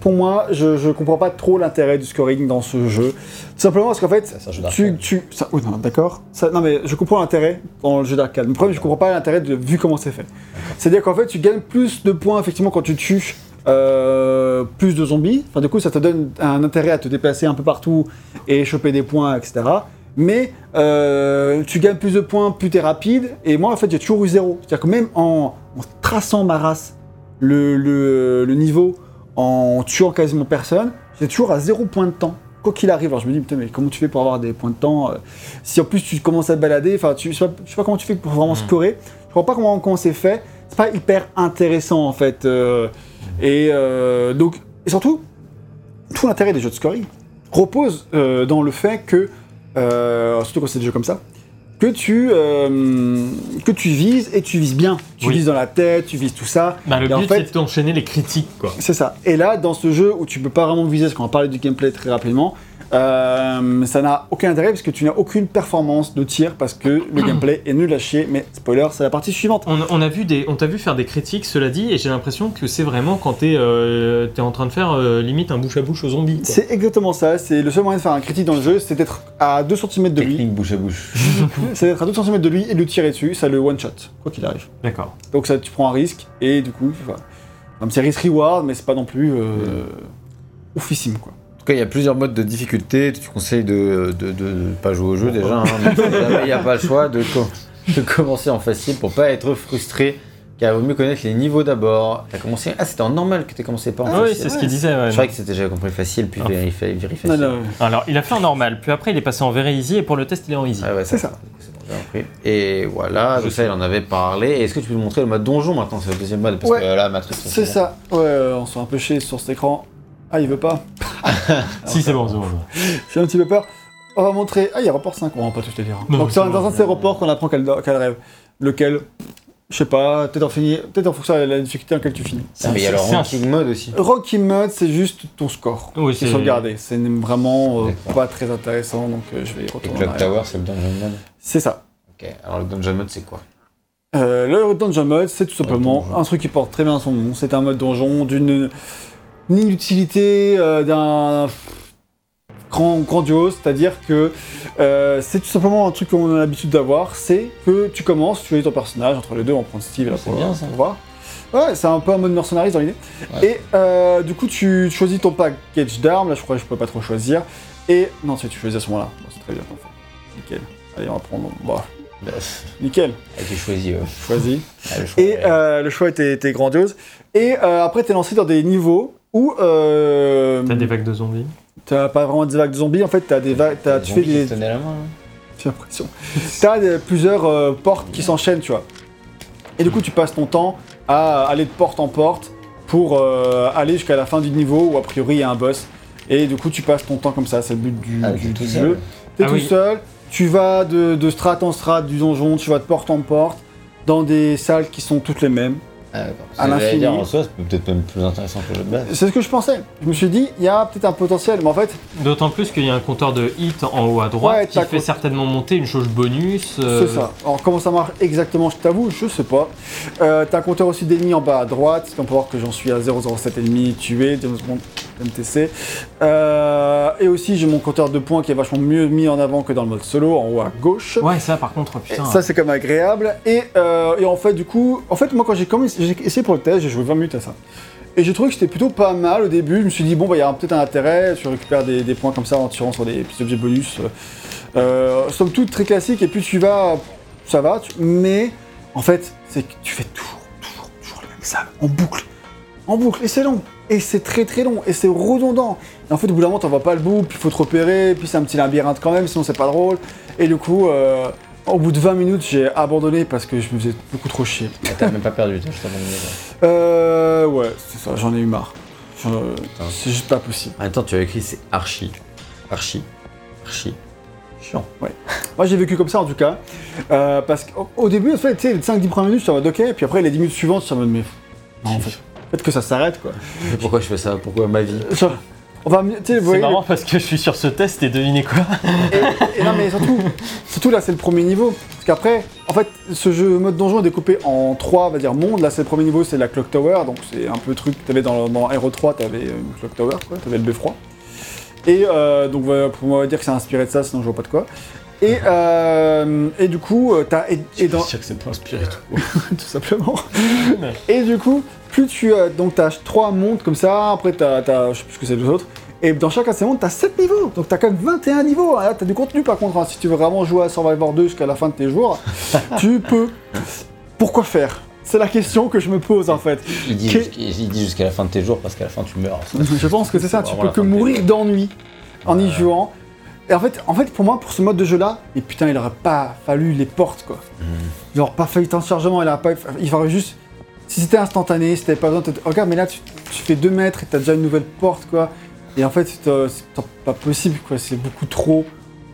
pour moi, je, je comprends pas trop l'intérêt du scoring dans ce jeu. Tout simplement parce qu'en fait, Ça, tu, tu, ça, oui, d'accord. Ça- Non mais je comprends l'intérêt dans le jeu d'arcade. Le problème, je comprends pas l'intérêt de vu comment c'est fait. C'est-à-dire qu'en fait, tu gagnes plus de points effectivement quand tu tues euh, plus de zombies. Enfin, du coup, ça te donne un intérêt à te déplacer un peu partout et choper des points, etc. Mais euh, tu gagnes plus de points, plus t'es rapide. Et moi, en fait, j'ai toujours eu zéro. C'est-à-dire que même en, en traçant ma race, le, le, le niveau, en tuant quasiment personne, j'ai toujours à zéro point de temps. Quoi qu'il arrive, alors je me dis, putain, mais comment tu fais pour avoir des points de temps euh, Si en plus tu commences à te balader, enfin, tu- je sais pas, je sais pas comment tu fais pour vraiment Mhm. scorer. Je vois pas comment, comment c'est fait. C'est pas hyper intéressant en fait. euh, et euh, donc, et surtout, tout l'intérêt des jeux de scoring repose euh, dans le fait que, euh, surtout quand c'est des jeux comme ça, que tu, que tu vises et tu vises bien. Tu Oui. vises dans la tête, tu vises tout ça. Bah, le Et en but, fait- c'est d'enchaîner les critiques. C'est ça. Et là, dans ce jeu où tu peux pas vraiment viser, parce qu'on va parler du gameplay très rapidement, euh, ça n'a aucun intérêt parce que tu n'as aucune performance de tir parce que le gameplay est nul à chier. Mais spoiler, c'est la partie suivante. On, on a vu des, on t'a vu faire des critiques, cela dit, et j'ai l'impression que c'est vraiment quand t'es euh, t'es en train de faire euh, limite un bouche à bouche aux zombies. quoi. C'est exactement ça. C'est le seul moyen de faire un critique dans le jeu, c'est d'être à 2 cm de lui. Technique bouche à bouche. C'est d'être à 2 cm de lui et de lui tirer dessus. Ça le one shot, quoi qu'il arrive. D'accord. Donc ça, tu prends un risque et du coup, enfin, c'est risk reward, mais c'est pas non plus euh, oufissime quoi. Tout cas, il y a plusieurs modes de difficulté. Tu conseilles de de, de- de pas jouer au jeu déjà. hein, il n'y a pas le choix de, co- de commencer en facile pour pas être frustré. Car il vaut mieux connaître les niveaux d'abord. T'as commencé. Ah, c'était en normal que t'as commencé pas en Ah oui, facile. c'est ce qu'il disait. ouais. Je croyais que c'était j'avais compris facile puis Ah. vérifier vérifier Non, facile. non, Alors, il a fait en normal, puis après, il est passé en very easy, et pour le test, il est en easy. Ah ouais, C'est ça. Et voilà, donc ça, il en avait parlé. Est-ce que tu peux nous montrer le mode donjon maintenant? C'est le deuxième mode. Parce Ouais. que là, Matrix. C'est ça. Ouais, euh, on se fait un peu chier sur cet écran. Ah, il veut pas. si, c'est bon, c'est bon. J'ai un petit peu peur. On va montrer. Ah, il y a report 5, on va pas tous les dire. Non, Donc, c'est dans un de ces reports qu'on apprend quel, quel rêve. Lequel? Je sais pas, peut-être en, fini- peut-être en fonction de la difficulté en laquelle tu finis. Ah, mais il y a le un- ranking mode aussi. Rocky Mode, c'est juste ton score. Oui, c'est c'est- sauvegardé. C'est vraiment euh, pas très intéressant, donc euh, je vais y Et retourner. en Clock. Tower, c'est le dungeon mode. C'est ça. Ok, alors le dungeon mode, c'est quoi? Euh, le Dungeon Mode, c'est tout simplement un truc qui porte très bien son nom. C'est un mode donjon d'une une inutilité, euh, d'un grand, grandiose, c'est-à-dire que euh, c'est tout simplement un truc qu'on a l'habitude d'avoir, c'est que tu commences, tu choisis ton personnage, entre les deux, on prend Steve là pour, bien, ça. pour voir. Ouais, c'est un peu un mode mercenaries dans l'idée. Ouais. Et euh, du coup, tu choisis ton package d'armes, là je crois que je peux pas trop choisir. Et non, tu tu choisis à ce moment-là. Bon, c'est très bien. Nickel. Allez, on va prendre. Bon. Bah, Nickel. a été choisi. Choisi. Ah, le choix, Et ouais. le choix était, était grandiose. Et après, t'es lancé dans des niveaux où euh, T'as des vagues de zombies. t'as pas vraiment des vagues de zombies. En fait, t'as des vagues, t'as- tu fais qui des, la main. hein. j'ai l'impression. T'as des- plusieurs euh, portes qui s'enchaînent, tu vois. Et du coup, tu passes ton temps à aller de porte en porte pour euh, aller jusqu'à la fin du niveau où a priori il y a un boss. Et du coup, tu passes ton temps comme ça. C'est le but du, Ah, du- jeu. T'es Ah tout oui. seul. Tu vas de, de strat en strat du donjon. Tu vas de porte en porte dans des salles qui sont toutes les mêmes. Ah. À l'infini. dire, En soi, c'est peut-être même plus intéressant que le jeu de base. C'est ce que je pensais. Je me suis dit, il y a peut-être un potentiel, mais en fait, D'autant plus qu'il y a un compteur de hit en haut à droite Ouais, qui fait compte- certainement monter une chose bonus. euh, c'est ça. Alors, comment ça marche exactement, je t'avoue, je sais pas. Euh, T'as un compteur aussi d'ennemis en bas à droite. On peut voir que j'en suis à 007 ennemis tués, MTC. Euh, et aussi, j'ai mon compteur de points qui est vachement mieux mis en avant que dans le mode solo, en haut à gauche. Ouais, ça par contre, Et putain. ça c'est quand même agréable. Et, euh, et en fait du coup, en fait moi quand j'ai essayé pour le test, j'ai joué 20 minutes à ça. Et j'ai trouvé que c'était plutôt pas mal au début. Je me suis dit bon bah il y a peut-être un intérêt. Tu récupères des, des points comme ça en tirant sur des petits objets bonus. Euh, somme toute très classique. Et puis tu vas, ça va. tu- mais en fait c'est que tu fais toujours, toujours, toujours les mêmes salles en boucle, en boucle. Et c'est long. Et c'est très très long. Et c'est redondant. Et en fait au bout d'un moment t'en vois pas le bout. Puis faut te repérer. Puis c'est un petit labyrinthe quand même. Sinon c'est pas drôle. Et du coup. euh, au bout de 20 minutes, j'ai abandonné parce que je me faisais beaucoup trop chier. Ah, T'as même pas perdu, t'as juste abandonné. quoi. Euh. Ouais, c'est ça, j'en ai eu marre. J'en- C'est juste pas possible. Temps, tu as écrit c'est archi. Archi. Archi. Chiant. Moi, j'ai vécu comme ça en tout cas. Euh, parce qu'au au début, en fait, tu sais, les 5-10 premières minutes, j'étais en mode ok, puis après, les 10 minutes suivantes, j'étais en mode mais. Non, en fait, peut-être que ça s'arrête quoi. Mais pourquoi je fais ça? Pourquoi ma vie? On va, C'est marrant parce que je suis sur ce test et devinez quoi? Et, et non, mais surtout, surtout là, c'est le premier niveau. Parce qu'après, en fait, ce jeu mode donjon est découpé en trois, on va dire, mondes. Là, c'est le premier niveau, c'est la Clock Tower. Donc, c'est un peu le truc que t'avais dans, dans Hero 3, t'avais une Clock Tower, quoi. T'avais le beffroi. Et euh, donc, pour moi, dire que c'est inspiré de ça, sinon je vois pas de quoi. Et, euh, et du coup, euh, t'as. Et, et dans, que c'est pas inspiré tout. tout simplement. Et du coup, plus tu as. Donc, t'as trois mondes comme ça, après, t'as. t'as- Je sais plus ce que c'est les autres. Et dans chacun de ces mondes, t'as 7 niveaux. Donc, t'as quand même 21 niveaux. Là, t'as du contenu par contre. hein. Si tu veux vraiment jouer à Survivor 2 jusqu'à la fin de tes jours, tu peux. Pourquoi faire? C'est la question que je me pose en fait. Il dit, jusqu'à- la fin de tes jours parce qu'à la fin tu meurs. Je pense que c'est ça. Tu peux que mourir d'ennui en y jouant. Et en fait, en fait, pour moi, pour ce mode de jeu-là, et putain, il aurait pas fallu les portes, quoi. Hmm. Il aurait pas fallu temps de chargement, il aurait pas, il faudrait juste. Si c'était instantané, si t'avais pas besoin de. te- Regarde, mais là, tu, tu fais 2 mètres et t'as déjà une nouvelle porte, quoi. Et en fait, c'est euh, pas possible, quoi. C'est beaucoup trop.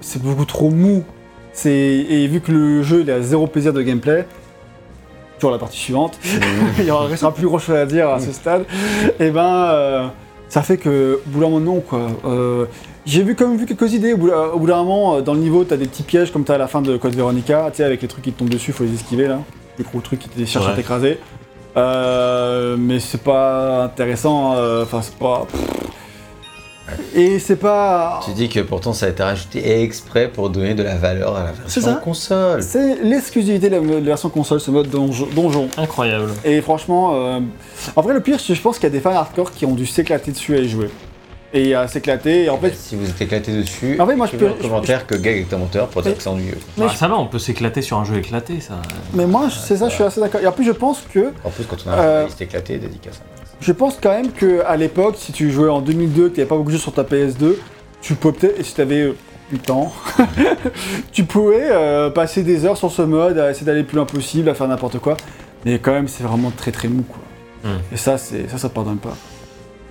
C'est beaucoup trop mou. Et vu que le jeu, il a zéro plaisir de gameplay, toujours la partie suivante, il ne restera plus grand chose à dire à ce stade, et ben. euh, ça fait que, au bout d'un moment, non, quoi. Euh, j'ai vu quand même vu quelques idées. Au bout, d'un moment, euh, dans le niveau, t'as des petits pièges comme t'as à la fin de Code Veronica, tu sais, avec les trucs qui te tombent dessus, faut les esquiver là. Les gros trucs qui te cherchent à t'écraser. Euh, mais c'est pas intéressant, euh, enfin, c'est pas. Et c'est pas. Tu dis que pourtant ça a été rajouté exprès pour donner de la valeur à la version ça. console. C'est l'exclusivité de la, de la version console, ce mode donjon. donjon. Incroyable. Et franchement, euh, en vrai, le pire, c'est que je pense qu'il y a des fans hardcore qui ont dû s'éclater dessus à y jouer. Et à s'éclater, et en fait, si vous êtes éclaté dessus, En fait, moi, je peux- en commentaire que Gag est un menteur pour dire Mais- que c'est ennuyeux. Mais Ah, je- Ça va, on peut s'éclater sur un jeu éclaté, ça. mais moi, c'est ça, je suis assez d'accord. Et en plus, je pense que En plus, quand on a Euh, un liste éclatée, dédicace. Je pense quand même que à l'époque, si tu jouais en 2002, que tu n'avais pas beaucoup de jeux sur ta PS2, tu pouvais peut-être, et si tu avais du temps, tu pouvais euh, passer des heures sur ce mode, à essayer d'aller le plus loin possible, à faire n'importe quoi. Mais quand même, c'est vraiment très très mou, quoi. Hmm. Et ça, c'est ça, ça pardonne pas.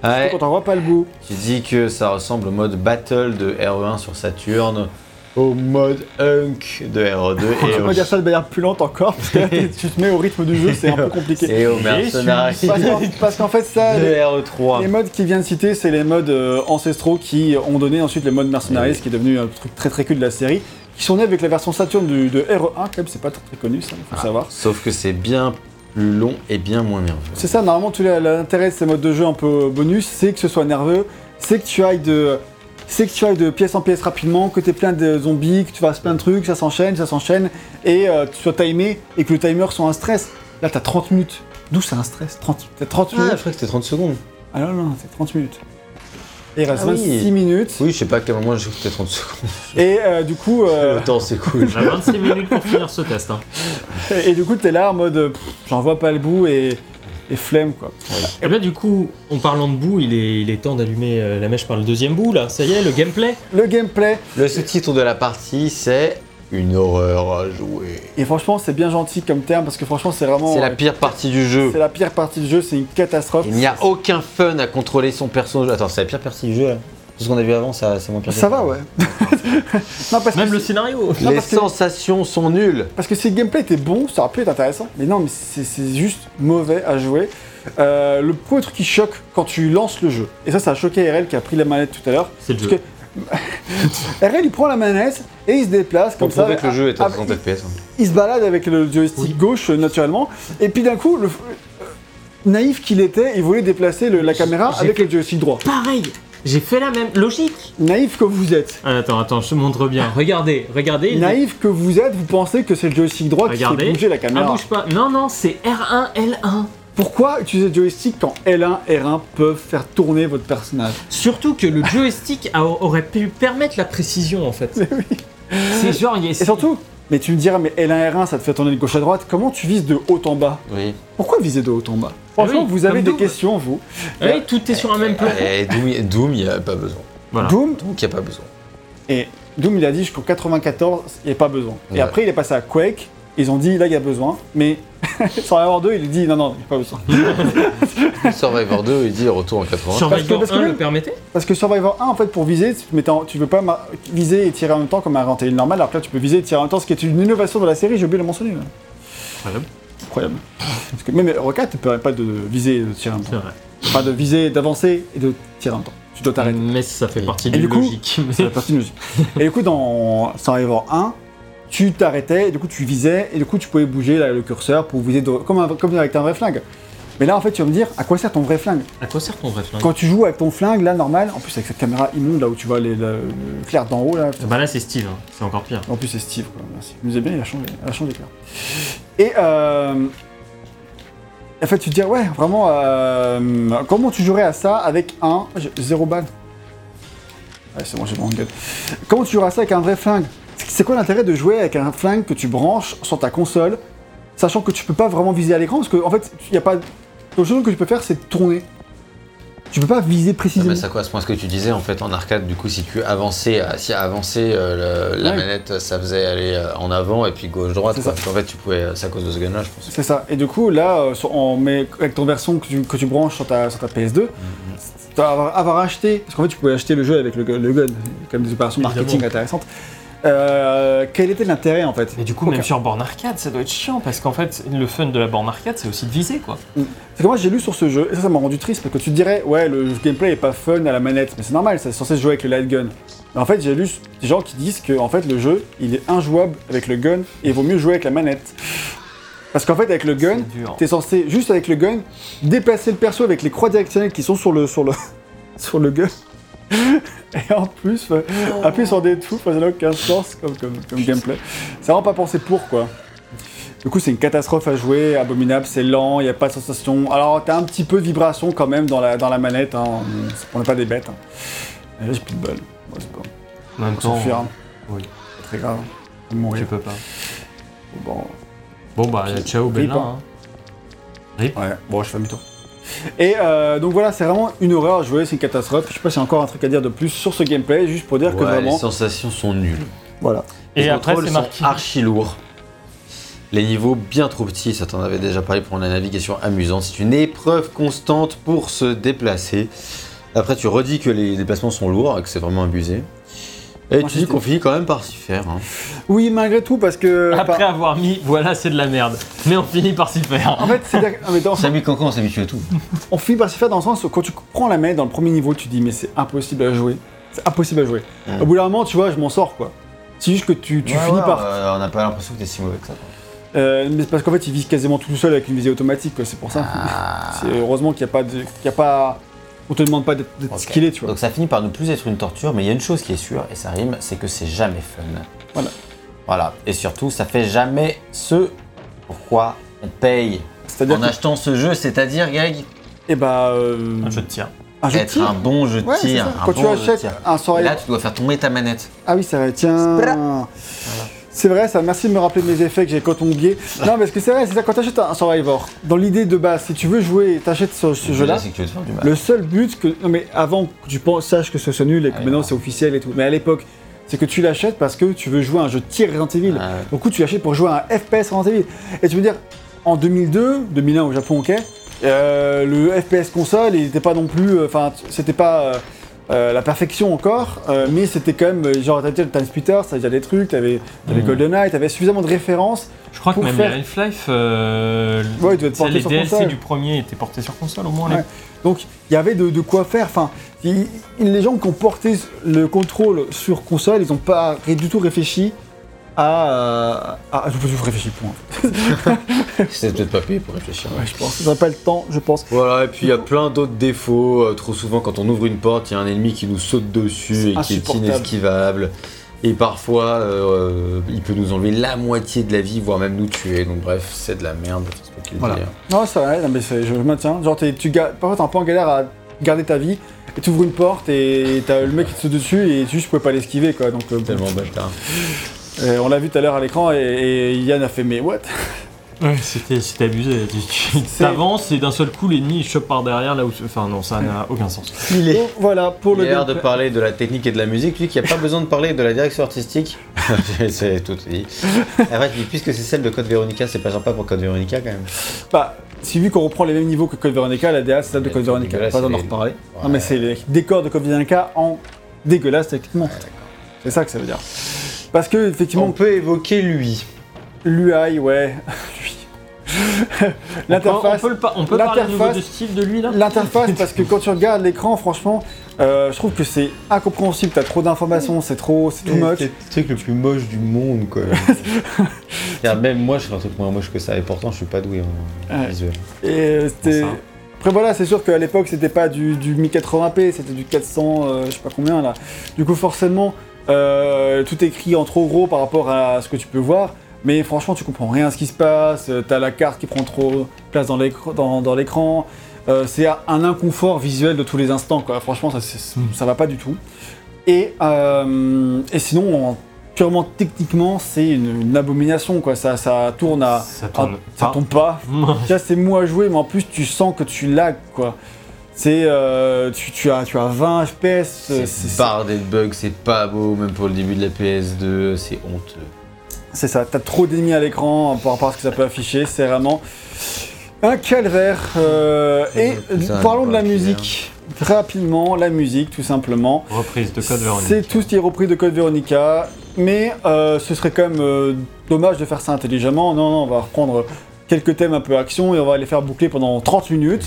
Ouais, Quand on voit pas le bout. tu dis que ça ressemble au mode Battle de RE1 sur Saturn, au mode Hunk de RE2 On et au, pas dire ça de manière plus lente encore, parce que tu te mets au rythme du jeu, c'est un peu compliqué. et au su. Parce qu'en- Parce qu'en fait, ça, de les, RE3. les modes qu'il vient de citer, c'est les modes euh, ancestraux qui ont donné ensuite les modes Mercenaries, qui est devenu un truc très très cool de la série, qui sont nés avec la version Saturn du- de RE1, quand même, c'est pas très, très connu, ça, il faut Ah, savoir. Sauf que c'est bien plus long et bien moins nerveux. C'est ça, normalement, tout l'intérêt de ces modes de jeu un peu bonus, c'est que ce soit nerveux, c'est que tu ailles de. C'est que tu ailles de pièce en pièce rapidement, que tu aies plein de zombies, que tu fasses plein de trucs, ça s'enchaîne, ça s'enchaîne, et euh, tu sois timé, et que le timer soit un stress. Là, t'as 30 minutes. D'où c'est un stress? 30, T'as 30 Ah, je minutes croyais que c'était 30 secondes. Ah non, non, c'est 30 minutes. Et il reste Ah oui. 26 minutes. Oui, je sais pas à quel moment j'ai écouté 30 secondes. Et euh, du coup, euh, Le temps, c'est cool. On a 26 minutes pour finir ce test. hein. et du coup, t'es là en mode, j'en vois pas le bout et, et flemme quoi. Et bien du coup, en parlant de bout, il est, il est temps d'allumer euh, la mèche par le deuxième bout là. Ça y est, le gameplay. Le gameplay, Le sous-titre de la partie, c'est une horreur à jouer. et franchement, c'est bien gentil comme terme parce que franchement, c'est vraiment. C'est la pire partie du jeu. c'est la pire partie du jeu, c'est une catastrophe. Il n'y a aucun fun à contrôler son perso. Attends, c'est la pire partie du jeu là Tout ce qu'on a vu avant, ça, c'est moins pire. Ça va, ouais. non, parce Même que, le scénario. Non, Les parce que- sensations sont nulles. parce que si le gameplay était bon, ça aurait pu être intéressant. Mais non, mais c'est juste mauvais à jouer. Euh, le premier truc qui choque quand tu lances le jeu, et ça, ça a choqué RL qui a pris la manette tout à l'heure. C'est le jeu. que RL il prend la manette et il se déplace comme ça. que le jeu est à Ah, 60 FPS. hein. il se balade avec le joystick Oui. gauche euh, naturellement, et puis d'un coup, le, naïf qu'il était, il voulait déplacer le- la caméra avec le joystick droit. Pareil. J'ai fait la même logique. Naïf que vous êtes. Ah, attends, attends, je te montre bien. Regardez, regardez. Naïf que vous êtes, vous pensez que c'est le joystick droit qui fait bouger la Ah, caméra. bouge pas. Non, non, c'est R1, L1. Pourquoi utiliser le joystick quand L1, R1 peuvent faire tourner votre personnage Surtout que le joystick a- aurait pu permettre la précision en fait. C'est genre, il y a- Et surtout, mais tu me diras, mais L1, R1, ça te fait tourner de gauche à droite, comment tu vises de haut en bas Oui. Pourquoi viser de haut en bas Franchement, oui, vous avez comme des Doom. questions, vous. Ouais, tout est sur un même plan. Et Doom, y- Doom, il n'y a pas besoin. Voilà. Doom, Donc il n'y a pas besoin. et Doom, il a dit jusqu'au 94, il n'y a pas besoin. Et Ouais. après, il est passé à Quake, ils ont dit, là, il y a besoin, mais avoir deux, il dit, non, non, il n'y a pas besoin. Survivor 2, il dit retour en 80. Survivor parce que 1 même- le permettait Parce que Survivor 1, en fait, pour viser, tu, mettais en- tu veux pas viser et tirer en même temps comme un renté normal, alors que là, tu peux viser et tirer en même temps, ce qui est une innovation de la série, j'ai oublié de le mentionner. là. Incroyable. Incroyable. Parce que même Rocket ne permet pas de viser et de tirer en même C'est temps. vrai. Pas de viser, d'avancer et de tirer en même temps. Tu dois t'arrêter. Mais ça fait partie Et du du coup, logique. C'est la partie logique. Et du coup, dans Survivor 1, tu t'arrêtais, et du coup, tu visais, et du coup, tu pouvais bouger là, le curseur pour viser de- comme, un- comme avec un vrai flingue. Mais là, en fait, tu vas me dire, à quoi sert ton vrai flingue? À quoi sert ton vrai flingue? Quand tu joues avec ton flingue, là, normal, en plus avec cette caméra immonde, là où tu vois les, le, clair d'en haut, là. Bah là c'est Steve, hein. c'est encore pire. En plus, c'est Steve, quoi. Merci. Il nous est bien, il a changé, il a changé clair. Et, euh, en fait, tu te dis, ouais, vraiment, euh, comment tu jouerais à ça avec un. Zéro balle? Ouais, c'est bon, j'ai mon gueule. Comment tu jouerais à ça avec un vrai flingue? C'est quoi l'intérêt de jouer avec un flingue que tu branches sur ta console, sachant que tu peux pas vraiment viser à l'écran Parce qu'en en fait, il y a pas. Seul truc que tu peux faire, c'est de tourner. Tu peux pas viser précisément. mais ça correspond à ce que tu disais en fait en arcade. Du coup, si tu avançais, euh, si avancer euh, le- la Ouais. manette, ça faisait aller euh, en avant et puis gauche droite. C'est quoi. en fait, tu pouvais, c'est à cause de ce gun-là, je pense. C'est ça. Et du coup, là, euh, sur- avec ton version que tu, que tu branches sur ta, sur ta PS2, tu vas avoir, avoir acheté, parce qu'en fait, tu pouvais acheter le jeu avec le, le gun, comme des opérations Évidemment. marketing intéressantes. Euh, quel était l'intérêt en fait Et du coup, même sur borne arcade, ça doit être chiant parce qu'en fait, le fun de la borne arcade, c'est aussi de viser quoi. C'est que moi j'ai lu sur ce jeu, et ça, ça m'a rendu triste, parce que tu te dirais, ouais, le gameplay est pas fun à la manette, mais c'est normal, c'est censé se jouer avec le light gun. Mais en fait, j'ai lu des gens qui disent que en fait, le jeu, il est injouable avec le gun, et il vaut mieux jouer avec la manette. Parce qu'en fait, avec le gun, t'es censé, juste avec le gun, déplacer le perso avec les croix directionnelles qui sont sur le, sur le, sur le gun. Et en plus, euh, appuyer sur des touches, ça n'a aucun sens comme, comme, comme gameplay. C'est vraiment pas pensé pour, quoi. Du coup, c'est une catastrophe à jouer, abominable, c'est lent, il n'y a pas de sensation. Alors, t'as un petit peu de vibration quand même dans la, dans la manette, hein. on n'est pas des bêtes. Hein. Là, j'ai plus de balles. Bon, c'est pas, En même temps, hein. oui. Pas très grave. Mourir. tu peux pas. Bon, Bon bah, ciao, Rip, Bella. hein. hein. ouais, bon, je fais demi-tour. Et euh, donc voilà, c'est vraiment une horreur à jouer, c'est une catastrophe. Je sais pas s'il y a encore un truc à dire de plus sur ce gameplay, juste pour dire que vraiment. les sensations sont nulles. Voilà. Et les après, contrôles c'est sont marqué. archi lourds. Les niveaux bien trop petits, ça t'en avait déjà parlé pour la navigation amusante. C'est une épreuve constante pour se déplacer. Après, tu redis que les déplacements sont lourds et que c'est vraiment abusé. Et Moi, tu dis qu'on finit quand même par s'y faire. hein. Oui, malgré tout, parce que. Après par- avoir mis, voilà, c'est de la merde. Mais on finit par s'y faire. En fait, c'est dans- Samy Cancan, on s'habitue à tout. on finit par s'y faire dans le sens où quand tu prends la manette dans le premier niveau, tu te dis mais c'est impossible à jouer. C'est impossible à jouer. Au bout d'un moment, tu vois, je m'en sors quoi. C'est juste que tu, tu Ouais, finis ouais, par. euh, on n'a pas l'impression que t'es si mauvais que ça. quoi. Euh, mais c'est parce qu'en fait, il vise quasiment tout seul avec une visée automatique, quoi. C'est pour ça. Ah. C'est heureusement qu'il n'y a pas de, qu'il y a pas. On te demande pas d'être d'être Ok. skillé, tu vois. Donc ça finit par ne plus être une torture, mais il y a une chose qui est sûre, et ça rime, c'est que c'est jamais fun. Voilà. Voilà. Et surtout, ça fait jamais ce pourquoi on paye en que, achetant ce jeu, c'est-à-dire, Greg eh bah, euh, Un jeu de tir. Un jeu de être tir un bon jeu de Ouais, tir. ça. un Quand bon tu achètes un Et Survivor. Là, tu dois faire tomber ta manette. Ah oui, c'est vrai, tiens. C'est vrai, ça, merci de me rappeler mes effets que j'ai coton-biais. non, parce que c'est vrai, c'est ça, quand tu achètes un Survivor, dans l'idée de base, si tu veux jouer, tu achètes ce, ce jeu-là, C'est que tu veux te faire du mal. le seul but que. Non, mais avant que tu penses, saches que ce soit nul et que Ouais, maintenant c'est officiel et tout, mais à l'époque, c'est que tu l'achètes parce que tu veux jouer à un jeu de tir Resident Evil. Ah ouais. Tu l'achètes pour jouer à un FPS Resident Evil. Et tu veux dire, en 2002, 2001 au Japon, ok, euh, le FPS console, il n'était pas non plus. euh, Enfin, c'était pas. euh, la perfection encore, euh, mais c'était quand même euh, genre t'avais le Time Splitter, ça déjà des trucs, t'avais avais Mhm. GoldenEye, t'avais suffisamment de références. Je crois que Pour même faire- les Half-Life, euh, Ouais, les sur DLC console. du premier étaient portés sur console au moins. Ouais. les- Donc il y avait de, de quoi faire. Enfin, les gens qui ont porté le contrôle sur console, ils n'ont pas du tout réfléchi à. euh, à je réfléchis point. C'est peut-être pas payé pour réfléchir. Ouais, je pense. N'ont pas le temps, je pense. Voilà, et puis il y a plein d'autres défauts. Euh, trop souvent, quand on ouvre une porte, il y a un ennemi qui nous saute dessus et qui est inesquivable. Et parfois, euh, il peut nous enlever la moitié de la vie, voire même nous tuer. Donc bref, c'est de la merde. C'est pas qu'il Voilà. dire. Non, c'est vrai, non, mais je maintiens. Genre, tu parfois t'es un peu en galère à garder ta vie. Et tu ouvres une porte et t'as le mec qui te saute dessus et juste tu pouvais pas l'esquiver quoi. Donc euh, bon. Tellement bâtard. Euh, on l'a vu tout à l'heure à l'écran et, et Yann a fait mais what? Ouais, c'était c'était abusé. Tu- t'avances et d'un seul coup l'ennemi il chope par derrière là où. Enfin non, ça n'a aucun sens. Il est. Donc voilà pour le Il a l'air de parler de la technique et de la musique, lui qui a pas besoin de parler de la direction artistique. c'est tout dit. Après, dis, puisque c'est celle de Code Veronica, c'est pas sympa pour Code Veronica quand même. Bah, si vu qu'on reprend les mêmes niveaux que Code Veronica, la DA c'est celle de Code Veronica. Pas besoin d'en reparler. Non mais c'est les décors de Code Veronica en dégueulasse techniquement. Ouais. C'est ça que ça veut dire. Parce que On effectivement, peut évoquer lui. l'UI, ouais, lui. L'interface. On peut, on peut, le pa- on peut parler de style de lui là L'interface, parce que quand tu regardes l'écran, franchement, euh, je trouve que c'est incompréhensible. T'as trop d'informations, c'est trop, c'est too much. C'est le truc le plus moche du monde, quoi. Même moi, je fais un truc moins moche que ça, et pourtant, je suis pas doué en Ouais. visuel. Et euh, c'était. Après voilà, c'est sûr qu'à l'époque c'était pas du, du 1080p, c'était du 400, euh, je sais pas combien là. Du coup forcément, euh, tout est écrit en trop gros par rapport à ce que tu peux voir. Mais franchement, tu comprends rien à ce qui se passe. euh, T'as la carte qui prend trop place dans l'écran. Dans, dans l'écran. Euh, c'est un inconfort visuel de tous les instants. Quoi. Franchement, ça, ça va pas du tout. Et, euh, et sinon, en- purement techniquement, c'est une, une abomination. Quoi. Ça, ça tourne à. Ça à- tourne ça pas. tombe pas. Déjà, c'est mou à jouer, mais en plus, tu sens que tu lags, quoi. C'est. euh, tu, tu as, tu as 20 FPS. euh, C'est bardé de bugs, c'est pas beau, même pour le début de la PS2, c'est honteux. C'est ça, t'as trop d'ennemis à l'écran par rapport à ce que ça peut afficher, c'est vraiment un calvaire. euh, et parlons de la musique. Rapidement, la musique, tout simplement. Reprise de Code Veronica. C'est tout ce qui est repris de Code Veronica, mais euh, ce serait quand même euh, dommage de faire ça intelligemment. Non, non, on va reprendre quelques thèmes un peu action et on va les faire boucler pendant 30 minutes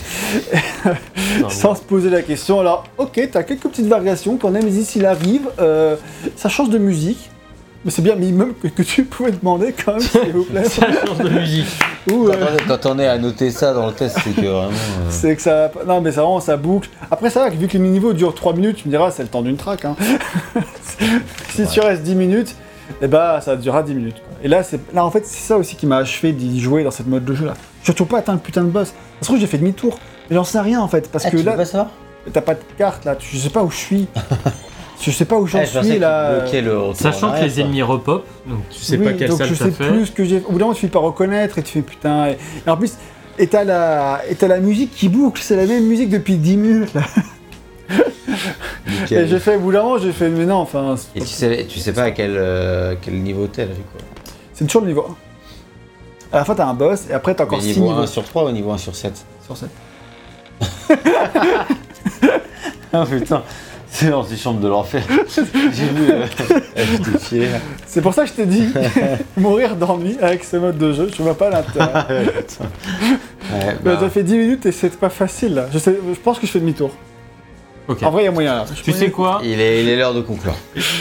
sans se poser la question. Alors, ok, t'as quelques petites variations quand Nemesis il arrive, euh, ça change de musique. Mais c'est bien minimum que, que tu pouvais demander quand même, s'il vous plaît. Ça change de musique. Ou, euh, on, est, quand on est à noter ça dans le test, c'est que vraiment. euh, c'est que ça. Non, mais ça vraiment, ça boucle. Après, ça va, vu que les niveaux durent 3 minutes, tu me diras, c'est le temps d'une track. Hein. si tu restes 10 minutes, eh ben, ça durera 10 minutes. quoi. Et là, c'est là, en fait, c'est ça aussi qui m'a achevé d'y jouer dans cette mode de jeu là. Je toujours pas atteint le putain de boss. Ça se trouve, j'ai fait demi-tour. Mais j'en sais rien en fait. Parce Ah, que tu là, pas ça t'as pas de carte là. Tu, je sais pas où je suis. je sais pas où j'en je pensais suis là. le Sachant que les quoi. ennemis repop, donc tu sais Oui, pas quelle donc salle je ça sais fait. plus ce que j'ai. Au bout d'un moment, tu finis par reconnaître et tu fais putain. Et, et en plus, et t'as la, et t'as la musique qui boucle. C'est la même musique depuis 10 minutes là. Et j'ai fait, au bout d'un moment, j'ai fait, mais non, enfin, Et tu sais, tu sais pas à quel, euh, quel niveau t'es là, coup. C'est toujours le niveau 1. À la fin, t'as un boss et après, t'as encore Mais 6 niveau niveaux 1 sur 3 ou niveau 1 sur 7 sur 7. Ah putain, c'est l'antichambre de l'enfer. J'ai vu euh, j'étais fier. C'est pour ça que je t'ai dit, mourir d'ennui avec ce mode de jeu, je vois pas l'intérêt. Ouais, bah, Ça fait 10 minutes et c'est pas facile là. Je, sais, je pense que je fais demi-tour. Ok. En vrai, il y a moyen là. Tu sais quoi il est il est l'heure de conclure.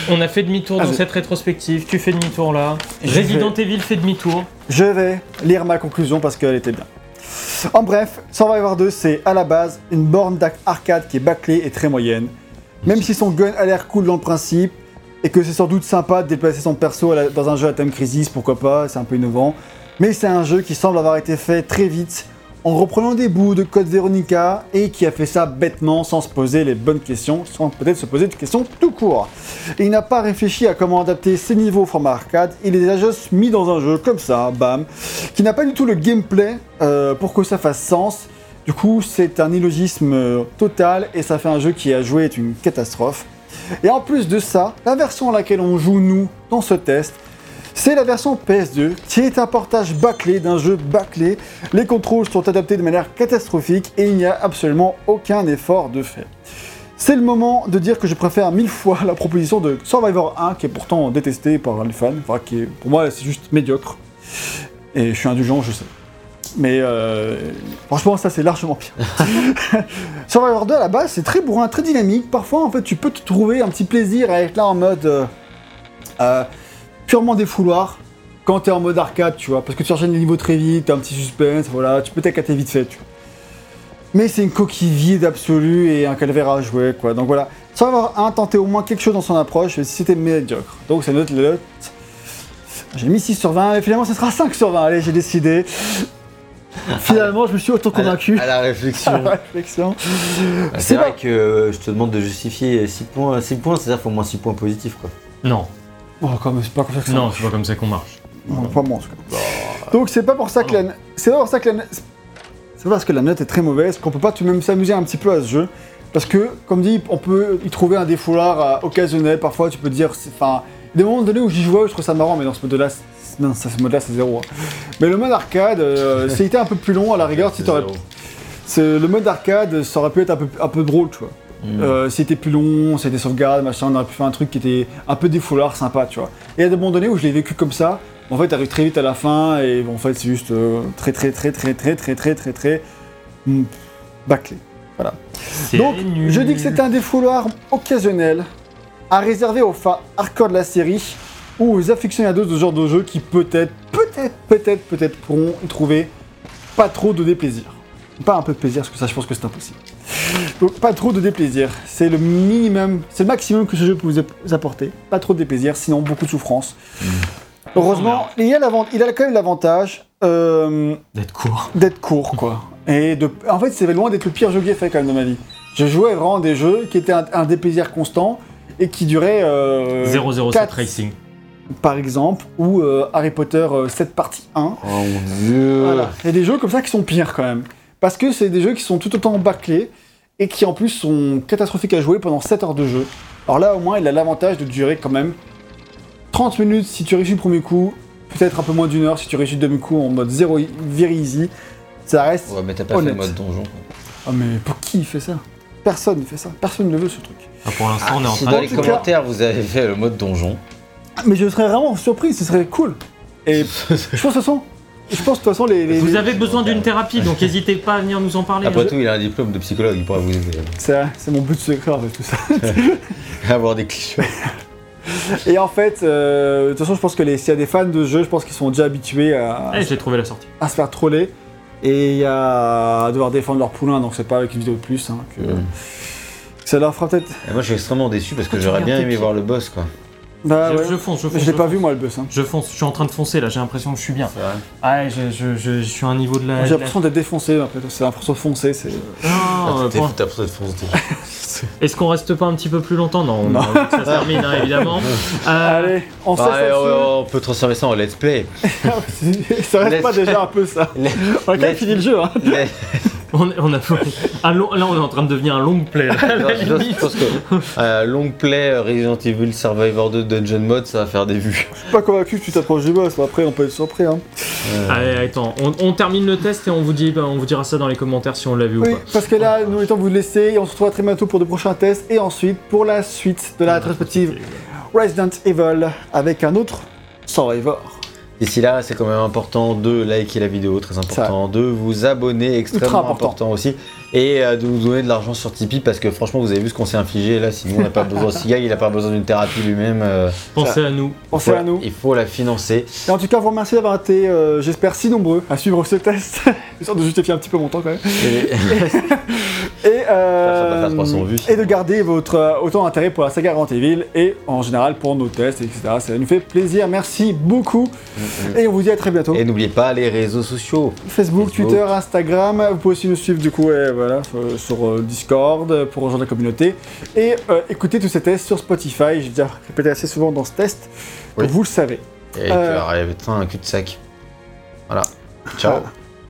On a fait demi-tour Ah, dans je- cette rétrospective. Tu fais demi-tour là. Je Resident Evil fait demi-tour. Je vais lire ma conclusion parce qu'elle était bien. En bref, Survivor 2, c'est à la base une borne d'arcade qui est bâclée et très moyenne. Même si son gun a l'air cool dans le principe, et que c'est sans doute sympa de déplacer son perso dans un jeu à thème crisis, pourquoi pas, c'est un peu innovant. Mais c'est un jeu qui semble avoir été fait très vite, en reprenant des bouts de Code Veronica et qui a fait ça bêtement sans se poser les bonnes questions, sans peut-être se poser des questions tout court. Et il n'a pas réfléchi à comment adapter ses niveaux au format arcade, il les a juste mis dans un jeu comme ça, bam, qui n'a pas du tout le gameplay euh, pour que ça fasse sens. Du coup, c'est un illogisme euh, total et ça fait un jeu qui à jouer est une catastrophe. Et en plus de ça, la version à laquelle on joue nous dans ce test, c'est la version PS2 qui est un portage bâclé d'un jeu bâclé. Les contrôles sont adaptés de manière catastrophique et il n'y a absolument aucun effort de fait. C'est le moment de dire que je préfère mille fois la proposition de Survivor 1 qui est pourtant détestée par les fans, enfin qui est, pour moi c'est juste médiocre. Et je suis indulgent, je sais. Mais euh, franchement, ça c'est largement pire. Survivor 2 à la base, c'est très bourrin, très dynamique. Parfois, en fait, tu peux te trouver un petit plaisir à être là en mode euh, euh, purement défouloir quand t'es en mode arcade, tu vois. Parce que tu enchaînes les niveaux très vite, t'as un petit suspense, voilà, tu peux t'éclater vite fait, tu vois. Mais c'est une coquille vide absolue et un calvaire à jouer, quoi. Donc voilà. Survivor 1 tentait au moins quelque chose dans son approche, mais c'était médiocre. Donc c'est note, note. J'ai mis 6 sur 20, et finalement ce sera 5 sur 20. Allez, j'ai décidé. Finalement, je me suis À la, auto-convaincu. à la réflexion. À la réflexion. Bah, C'est c'est pas- vrai que euh, je te demande de justifier 6 points, 6 points c'est-à-dire qu'il faut au moins 6 points positifs quoi. Non, Oh, comme c'est pas comme ça que ça non, marche. c'est pas comme ça qu'on marche. Non, pas moi en tout cas. Donc c'est pas pour ça que la c'est pas pour ça que la c'est pas parce que la note est très mauvaise qu'on peut pas tout de même s'amuser un petit peu à ce jeu parce que comme dit on peut y trouver un défouloir euh, occasionnel parfois tu peux dire enfin des moments donnés où j'y jouais je trouve ça marrant mais dans ce mode là non ça ce mode là c'est zéro hein. mais le mode arcade euh, c'était un peu plus long à la rigueur si t'aurais Zéro. c'est- le mode arcade ça aurait pu être un peu un peu drôle tu vois Mm. euh, c'était plus long, c'était sauvegarde, machin, on aurait pu faire un truc qui était un peu défoulard, sympa, tu vois. Et à des moments donnés où je l'ai vécu comme ça, en fait, t'arrives très vite à la fin et en fait, c'est juste euh, très, très, très, très, très, très, très, très, très, mm, bâclé. C'est Donc, nul. je dis que c'est un défouloir occasionnel à réserver aux fans hardcore de la série ou aux aficionados de ce genre de jeu qui peut-être, peut-être, peut-être, peut-être pourront y trouver pas trop de déplaisir. Pas un peu de plaisir, parce que ça, je pense que c'est impossible. Donc, pas trop de déplaisir. C'est le minimum, c'est le maximum que ce jeu peut vous ap- apporter. Pas trop de déplaisir, sinon beaucoup de souffrance. Heureusement, il, y a l'avant- il a quand même l'avantage euh, D'être court. d'être court, quoi. Et de... en fait, c'est loin d'être le pire jeu que j'ai fait quand même dans ma vie. Je jouais vraiment des jeux qui étaient un, un déplaisir constant et qui duraient. Euh, 007 quatre, Racing. Par exemple, ou euh, Harry Potter euh, 7 partie 1. Oh mon dieu. Voilà. Il y a des jeux comme ça qui sont pires quand même. Parce que c'est des jeux qui sont tout autant bâclés et qui en plus sont catastrophiques à jouer pendant 7 heures de jeu. Alors là, au moins, il a l'avantage de durer quand même 30 minutes si tu réussis le premier coup, peut-être un peu moins d'une heure si tu réussis le deuxième coup en mode 0 very easy. Ça reste. Ouais, mais t'as pas fait Honnête. le mode donjon. quoi. Ah, mais pour qui il fait ça? Personne ne fait ça. Personne ne veut ce truc. Ah, pour l'instant, on est en si train dans de. les tout cas- commentaires vous avez fait le mode donjon, Ah, Mais je serais vraiment surpris, ce serait cool. Et je pense de toute façon. Je pense de toute façon les. les- Vous les- avez besoin d'une thérapie, donc n'hésitez pas à venir nous en parler. après hein. tout il a un diplôme de psychologue, il pourra vous aider C'est c'est mon but secret avec tout ça. avoir des clients. Et en fait, euh, de toute façon, je pense que les- s'il y a des fans de jeux, je pense qu'ils sont déjà habitués à, Eh, j'ai trouvé la sortie. à se faire troller et à devoir défendre leur poulain. Donc c'est pas avec une vidéo de plus hein, que, Mm. ça leur fera peut-être. Et moi je suis extrêmement déçu parce que Pourquoi tu j'aurais bien regardes tes aimé pieds voir le boss quoi. Bah je, ouais. je fonce, je fonce. Je l'ai pas fonce. vu moi le boss. Hein. Je fonce, je suis en train de foncer là, j'ai l'impression que je suis bien. Ah, je, je, je, je suis à un niveau de la. J'ai l'impression d'être défoncé. En fait. C'est l'impression de foncer. C'est. Non, Ah, euh, t'es- pour- T'as peut-être foncé. Est-ce qu'on reste pas un petit peu plus longtemps? Non, on Non. a que ça se termine, hein, évidemment. Euh, Allez, on Bah, on, on peut transformer ça en let's play. Ça reste pas déjà un peu ça. On a quand même fini le jeu. Hein. On, on a un long- là, on est en train de devenir un long play. je, je pense que euh, long play euh, Resident Evil Survivor 2 Dungeon Mode ça va faire des vues. Je suis pas convaincu que tu t'approches du boss. mais Après, on peut être surpris. Hein. Euh, Allez, attends, on, on termine le test et on vous, dit, ben, on vous dira ça dans les commentaires si on l'a vu Oui, ou pas. parce que là, nous étant vous laisser, et on se retrouvera très bientôt pour de prochains tests, et ensuite pour la suite de la rétrospective Resident Evil avec un autre Survivor. D'ici là, c'est quand même important de liker la vidéo, très important, de vous abonner, extrêmement important. important. aussi, et euh, de nous donner de l'argent sur Tipeee parce que franchement, vous avez vu ce qu'on s'est infligé là. Sinon, on n'a pas besoin. Siga, il n'a pas besoin d'une thérapie lui-même. euh, Pensez à nous. Pensez faut- à nous. Il faut la financer. Et en tout cas, vous remercie d'avoir été, euh, j'espère, si nombreux à suivre ce test, histoire de justifier un petit peu mon temps quand même. Et- Et, euh, Ça va faire 300 vues, et de garder votre euh, autant d'intérêt pour la saga Resident Evil et en général pour nos tests, etc. Ça nous fait plaisir. Merci beaucoup. Et on vous dit à très bientôt. Et n'oubliez pas les réseaux sociaux. Facebook, Facebook. Twitter, Instagram. Vous pouvez aussi nous suivre du coup euh, voilà, sur euh, Discord euh, pour rejoindre la communauté. Et euh, écoutez tous ces tests sur Spotify. J'ai déjà répété assez souvent dans ce test. Oui. Vous le savez. Et Euh. tu arrives un cul-de-sac. Voilà. Ciao.